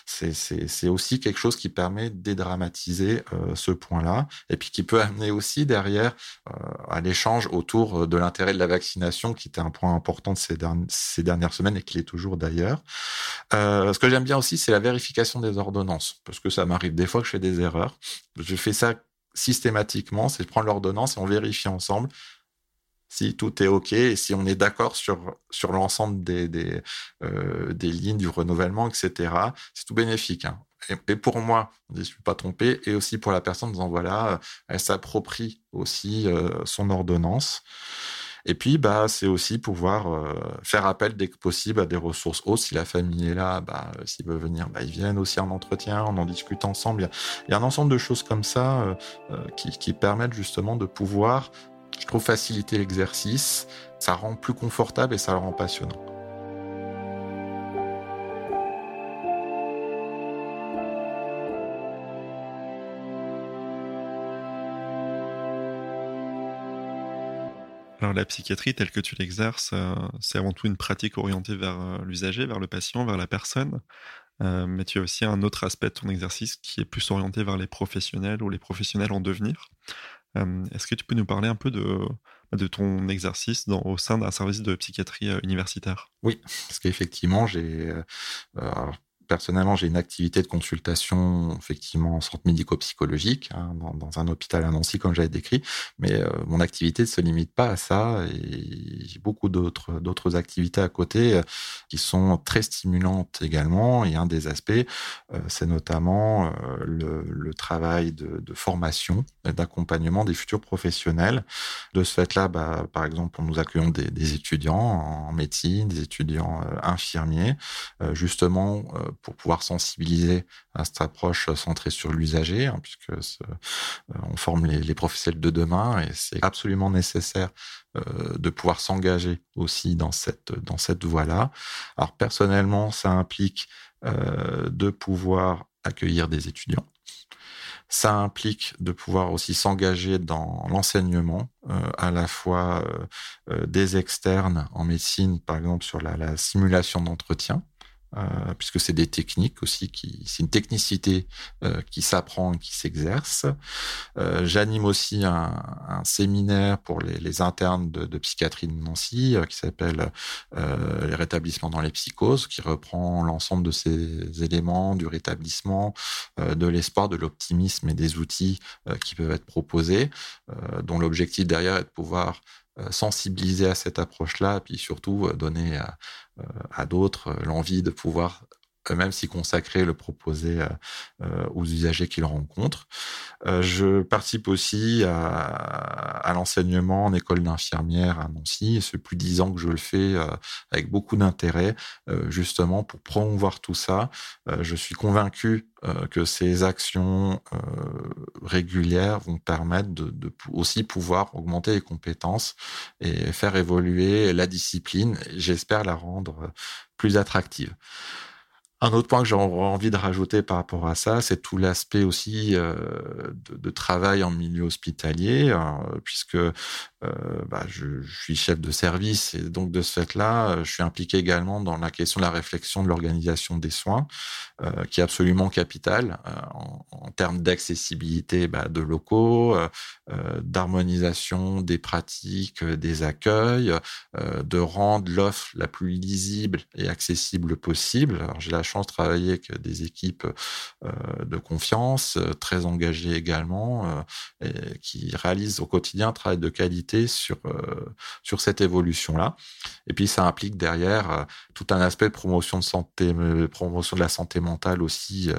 C'est aussi quelque chose qui permet de dédramatiser euh, ce point-là, et puis qui peut amener aussi derrière euh, à l'échange autour de l'intérêt de la vaccination, qui était un point important de ces, ces dernières semaines et qui l'est toujours d'ailleurs. Euh, ce que j'aime bien aussi, c'est la vérification des ordonnances, parce que ça m'arrive des fois que je fais des erreurs. Je fais ça systématiquement, c'est prendre l'ordonnance et on vérifie ensemble si tout est OK et si on est d'accord sur, sur l'ensemble des, des, euh, des, lignes du renouvellement, etc. C'est tout bénéfique. Hein. Et, pour moi, je ne suis pas trompé, et aussi pour la personne disant voilà, elle s'approprie aussi euh, son ordonnance. Et puis, bah, c'est aussi pouvoir euh, faire appel dès que possible à des ressources hautes. Si la famille est là, bah, s'ils veulent venir, bah, ils viennent aussi en entretien, on en discute ensemble. Il y a, un ensemble de choses comme ça euh, euh, qui, qui permettent justement de pouvoir, je trouve, faciliter l'exercice. Ça rend plus confortable et ça le rend passionnant. La psychiatrie telle que tu l'exerces, euh, c'est avant tout une pratique orientée vers euh, l'usager, vers le patient, vers la personne. Euh, mais tu as aussi un autre aspect de ton exercice qui est plus orienté vers les professionnels ou les professionnels en devenir. Est-ce que tu peux nous parler un peu de, de ton exercice au sein d'un service de psychiatrie universitaire? Oui, parce qu'effectivement, j'ai personnellement, j'ai une activité de consultation, effectivement, en centre médico-psychologique, hein, dans, un hôpital à Nancy, comme j'avais décrit. Mais euh, mon activité ne se limite pas à ça. Et j'ai beaucoup d'autres, activités à côté euh, qui sont très stimulantes également. Et un des aspects, euh, c'est notamment le, le, travail de, de formation, d'accompagnement des futurs professionnels. De ce fait-là, bah, par exemple, nous accueillons des, des étudiants en médecine, des étudiants infirmiers, justement pour pouvoir sensibiliser à cette approche centrée sur l'usager, hein, puisque euh, on forme les, professionnels de demain et c'est absolument nécessaire euh, de pouvoir s'engager aussi dans cette dans cette voie-là. Alors personnellement, ça implique euh, de pouvoir accueillir des étudiants. Ça implique de pouvoir aussi s'engager dans l'enseignement, à la fois des externes en médecine, par exemple sur la simulation d'entretien, euh, puisque c'est des techniques aussi qui, c'est une technicité euh, qui s'apprend qui s'exerce. Euh, j'anime aussi un, séminaire pour les, les internes de, de, psychiatrie de Nancy qui s'appelle les rétablissements dans les psychoses, qui reprend l'ensemble de ces éléments du rétablissement, de l'espoir, de l'optimisme et des outils qui peuvent être proposés, dont l'objectif derrière est de pouvoir sensibiliser à cette approche-là, puis surtout donner à, d'autres l'envie de pouvoir même si consacré, le proposer aux usagers qu'ils rencontrent. je participe aussi à, à l'enseignement en école d'infirmière à Nancy. C'est plus dix ans que je le fais avec beaucoup d'intérêt, justement pour promouvoir tout ça. je suis convaincu que ces actions régulières vont permettre de, de, aussi pouvoir augmenter les compétences et faire évoluer la discipline. J'espère la rendre plus attractive. Un autre point que j'aurais envie de rajouter par rapport à ça, c'est tout l'aspect aussi euh, de, travail en milieu hospitalier, hein, puisque bah, je, suis chef de service et donc de ce fait-là, je suis impliqué également dans la question de la réflexion de l'organisation des soins, euh, qui est absolument capitale euh, en, termes d'accessibilité bah, de locaux, euh, d'harmonisation des pratiques, des accueils, de rendre l'offre la plus lisible et accessible possible. J'ai la chance de travailler avec des équipes de confiance, très engagées également, qui réalisent au quotidien un travail de qualité sur sur cette évolution-là. Et puis ça implique derrière tout un aspect de promotion de santé, promotion de la santé mentale aussi euh,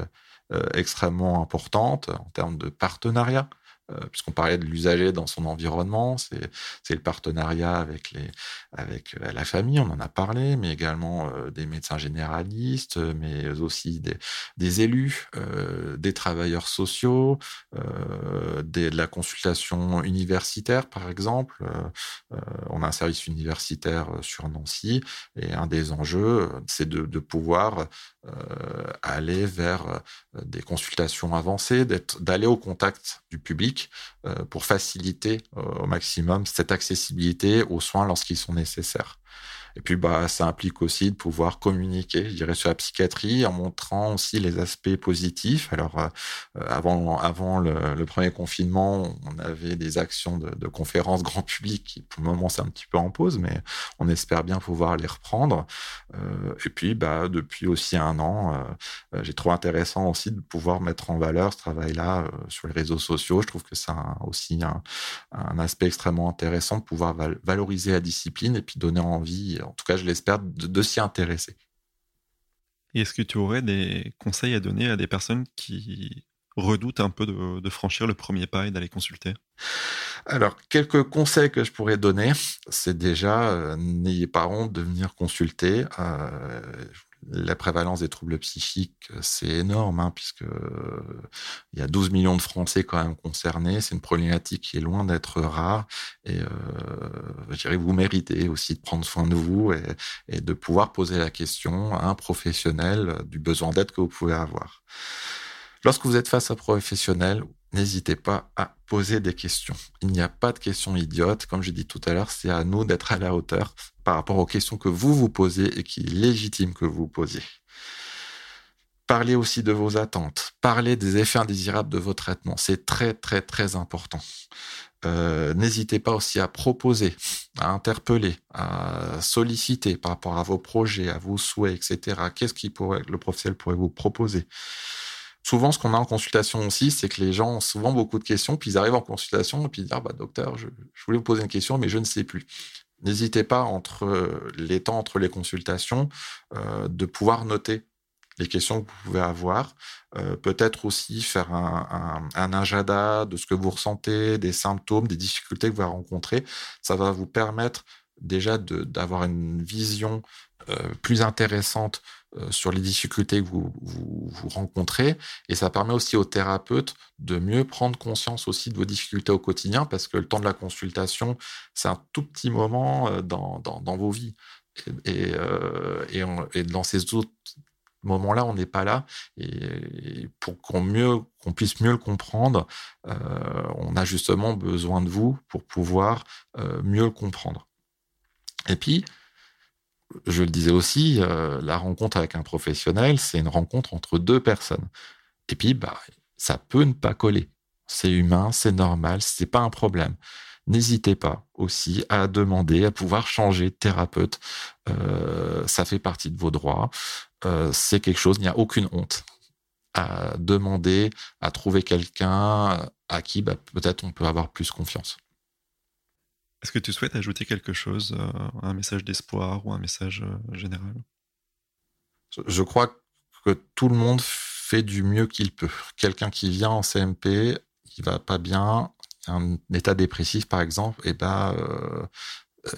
euh, extrêmement importante en termes de partenariat. Euh, puisqu'on parlait de l'usager dans son environnement, c'est le partenariat avec euh, la famille, on en a parlé, mais également euh, des médecins généralistes, mais aussi des, élus, des travailleurs sociaux, de la consultation universitaire par exemple. on a un service universitaire sur Nancy et un des enjeux, c'est de, pouvoir aller vers des consultations avancées, d'aller au contact du public euh, pour faciliter euh, au maximum cette accessibilité aux soins lorsqu'ils sont nécessaires. Et puis, bah, ça implique aussi de pouvoir communiquer, je dirais, sur la psychiatrie en montrant aussi les aspects positifs. Alors, euh, avant, avant le, premier confinement, on avait des actions de, conférences grand public qui, pour le moment, c'est un petit peu en pause, mais on espère bien pouvoir les reprendre. Euh, et puis, bah, depuis aussi un an, euh, j'ai trouvé intéressant aussi de pouvoir mettre en valeur ce travail-là euh, sur les réseaux sociaux. Je trouve que c'est aussi un, aspect extrêmement intéressant de pouvoir valoriser la discipline et puis donner envie en tout cas je l'espère, de, de s'y intéresser. Est-ce que tu aurais des conseils à donner à des personnes qui redoutent un peu de, de franchir le premier pas et d'aller consulter? Alors, quelques conseils que je pourrais donner, c'est déjà, euh, n'ayez pas honte de venir consulter. Euh, la prévalence des troubles psychiques, c'est énorme, hein, puisque il y a 12 millions de Français quand même concernés. C'est une problématique qui est loin d'être rare. Et euh, je dirais, vous méritez aussi de prendre soin de vous et, et de pouvoir poser la question à un professionnel du besoin d'aide que vous pouvez avoir. Lorsque vous êtes face à un professionnel, n'hésitez pas à poser des questions. Il n'y a pas de questions idiotes. Comme je dit tout à l'heure, c'est à nous d'être à la hauteur par rapport aux questions que vous vous posez et qui est légitime que vous posiez. Parlez aussi de vos attentes. Parlez des effets indésirables de vos traitements. C'est très, très, très important. Euh, N'hésitez pas aussi à proposer, à interpeller, à solliciter par rapport à vos projets, à vos souhaits, etc. Qu'est-ce pourrait, le professionnel pourrait vous proposer? Souvent, ce qu'on a en consultation aussi, c'est que les gens ont souvent beaucoup de questions, puis ils arrivent en consultation et puis ils disent ah, bah docteur, je, voulais vous poser une question, mais je ne sais plus. N'hésitez pas entre les temps entre les consultations euh, de pouvoir noter les questions que vous pouvez avoir, euh, peut-être aussi faire un, un, agenda de ce que vous ressentez, des symptômes, des difficultés que vous rencontrez. Ça va vous permettre déjà d'avoir une vision euh, plus intéressante euh, sur les difficultés que vous, vous, rencontrez. Et ça permet aussi aux thérapeutes de mieux prendre conscience aussi de vos difficultés au quotidien, parce que le temps de la consultation, c'est un tout petit moment euh, dans, dans, vos vies. Et, euh, et, dans ces autres moments-là, on n'est pas là. Et, pour qu'on puisse mieux le comprendre, euh, on a justement besoin de vous pour pouvoir euh, mieux le comprendre. Et puis, je le disais aussi, euh, la rencontre avec un professionnel, c'est une rencontre entre deux personnes. Et puis, bah, ça peut ne pas coller. C'est humain, c'est normal, c'est pas un problème. N'hésitez pas aussi à demander à pouvoir changer de thérapeute. Euh, ça fait partie de vos droits. Euh, c'est quelque chose, il n'y a aucune honte à demander, à trouver quelqu'un à qui bah, peut-être on peut avoir plus confiance. Est-ce que tu souhaites ajouter quelque chose, euh, un message d'espoir ou un message euh, général? Je, crois que tout le monde fait du mieux qu'il peut. Quelqu'un qui vient en CMP, il va pas bien, un état dépressif par exemple, eh ben euh,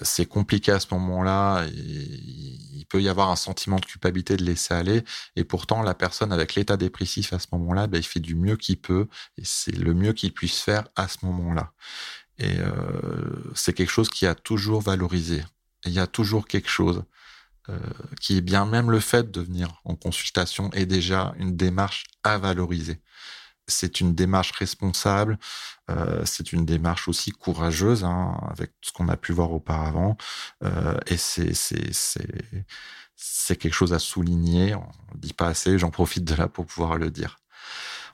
c'est compliqué à ce moment-là. Il peut y avoir un sentiment de culpabilité de laisser aller, et pourtant la personne avec l'état dépressif à ce moment-là, ben, il fait du mieux qu'il peut, et c'est le mieux qu'il puisse faire à ce moment-là. Et euh, c'est quelque chose qui a toujours valorisé. Il y a toujours quelque chose euh, qui est bien même le fait de venir en consultation est déjà une démarche à valoriser c'est une démarche responsable, euh, c'est une démarche aussi courageuse, hein, avec ce qu'on a pu voir auparavant, euh, et c'est c'est c'est c'est quelque chose à souligner. On ne dit pas assez, j'en profite de là pour pouvoir le dire.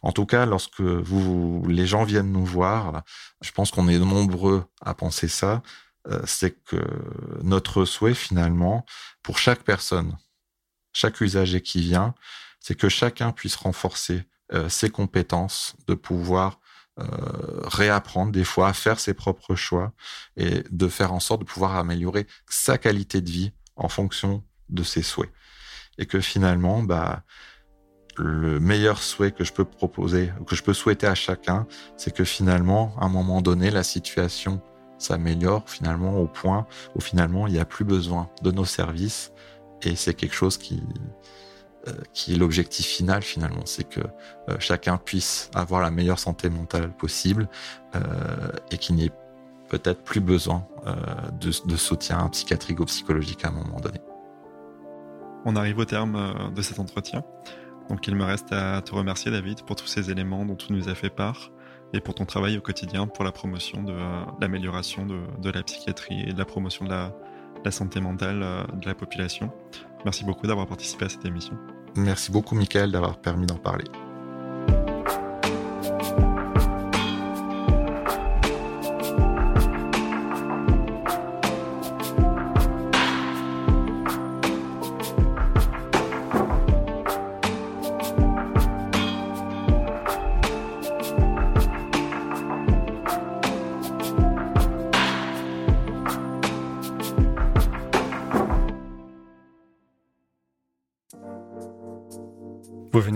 En tout cas, lorsque vous les gens viennent nous voir, je pense qu'on est nombreux à penser ça. Euh, c'est que notre souhait finalement, pour chaque personne, chaque usager qui vient, c'est que chacun puisse renforcer euh, ses compétences, de pouvoir euh, réapprendre des fois à faire ses propres choix et de faire en sorte de pouvoir améliorer sa qualité de vie en fonction de ses souhaits. Et que finalement, bah, le meilleur souhait que je peux proposer, que je peux souhaiter à chacun, c'est que finalement, à un moment donné, la situation s'améliore finalement au point où finalement il n'y a plus besoin de nos services et c'est quelque chose qui, euh, qui est l'objectif final finalement, c'est que euh, chacun puisse avoir la meilleure santé mentale possible euh, et qu'il n'y ait peut-être plus besoin de, de, soutien psychiatrique ou psychologique à un moment donné. On arrive au terme de cet entretien. Donc il me reste à te remercier David pour tous ces éléments dont tu nous as fait part et pour ton travail au quotidien pour la promotion de l'amélioration de, la psychiatrie et de la promotion de la, santé mentale de la population. Merci beaucoup d'avoir participé à cette émission. Merci beaucoup, Michael, d'avoir permis d'en parler.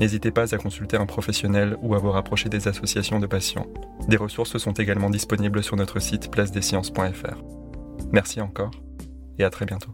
N'hésitez pas à consulter un professionnel ou à vous rapprocher des associations de patients. Des ressources sont également disponibles sur notre site placedesciences.fr. Merci encore et à très bientôt.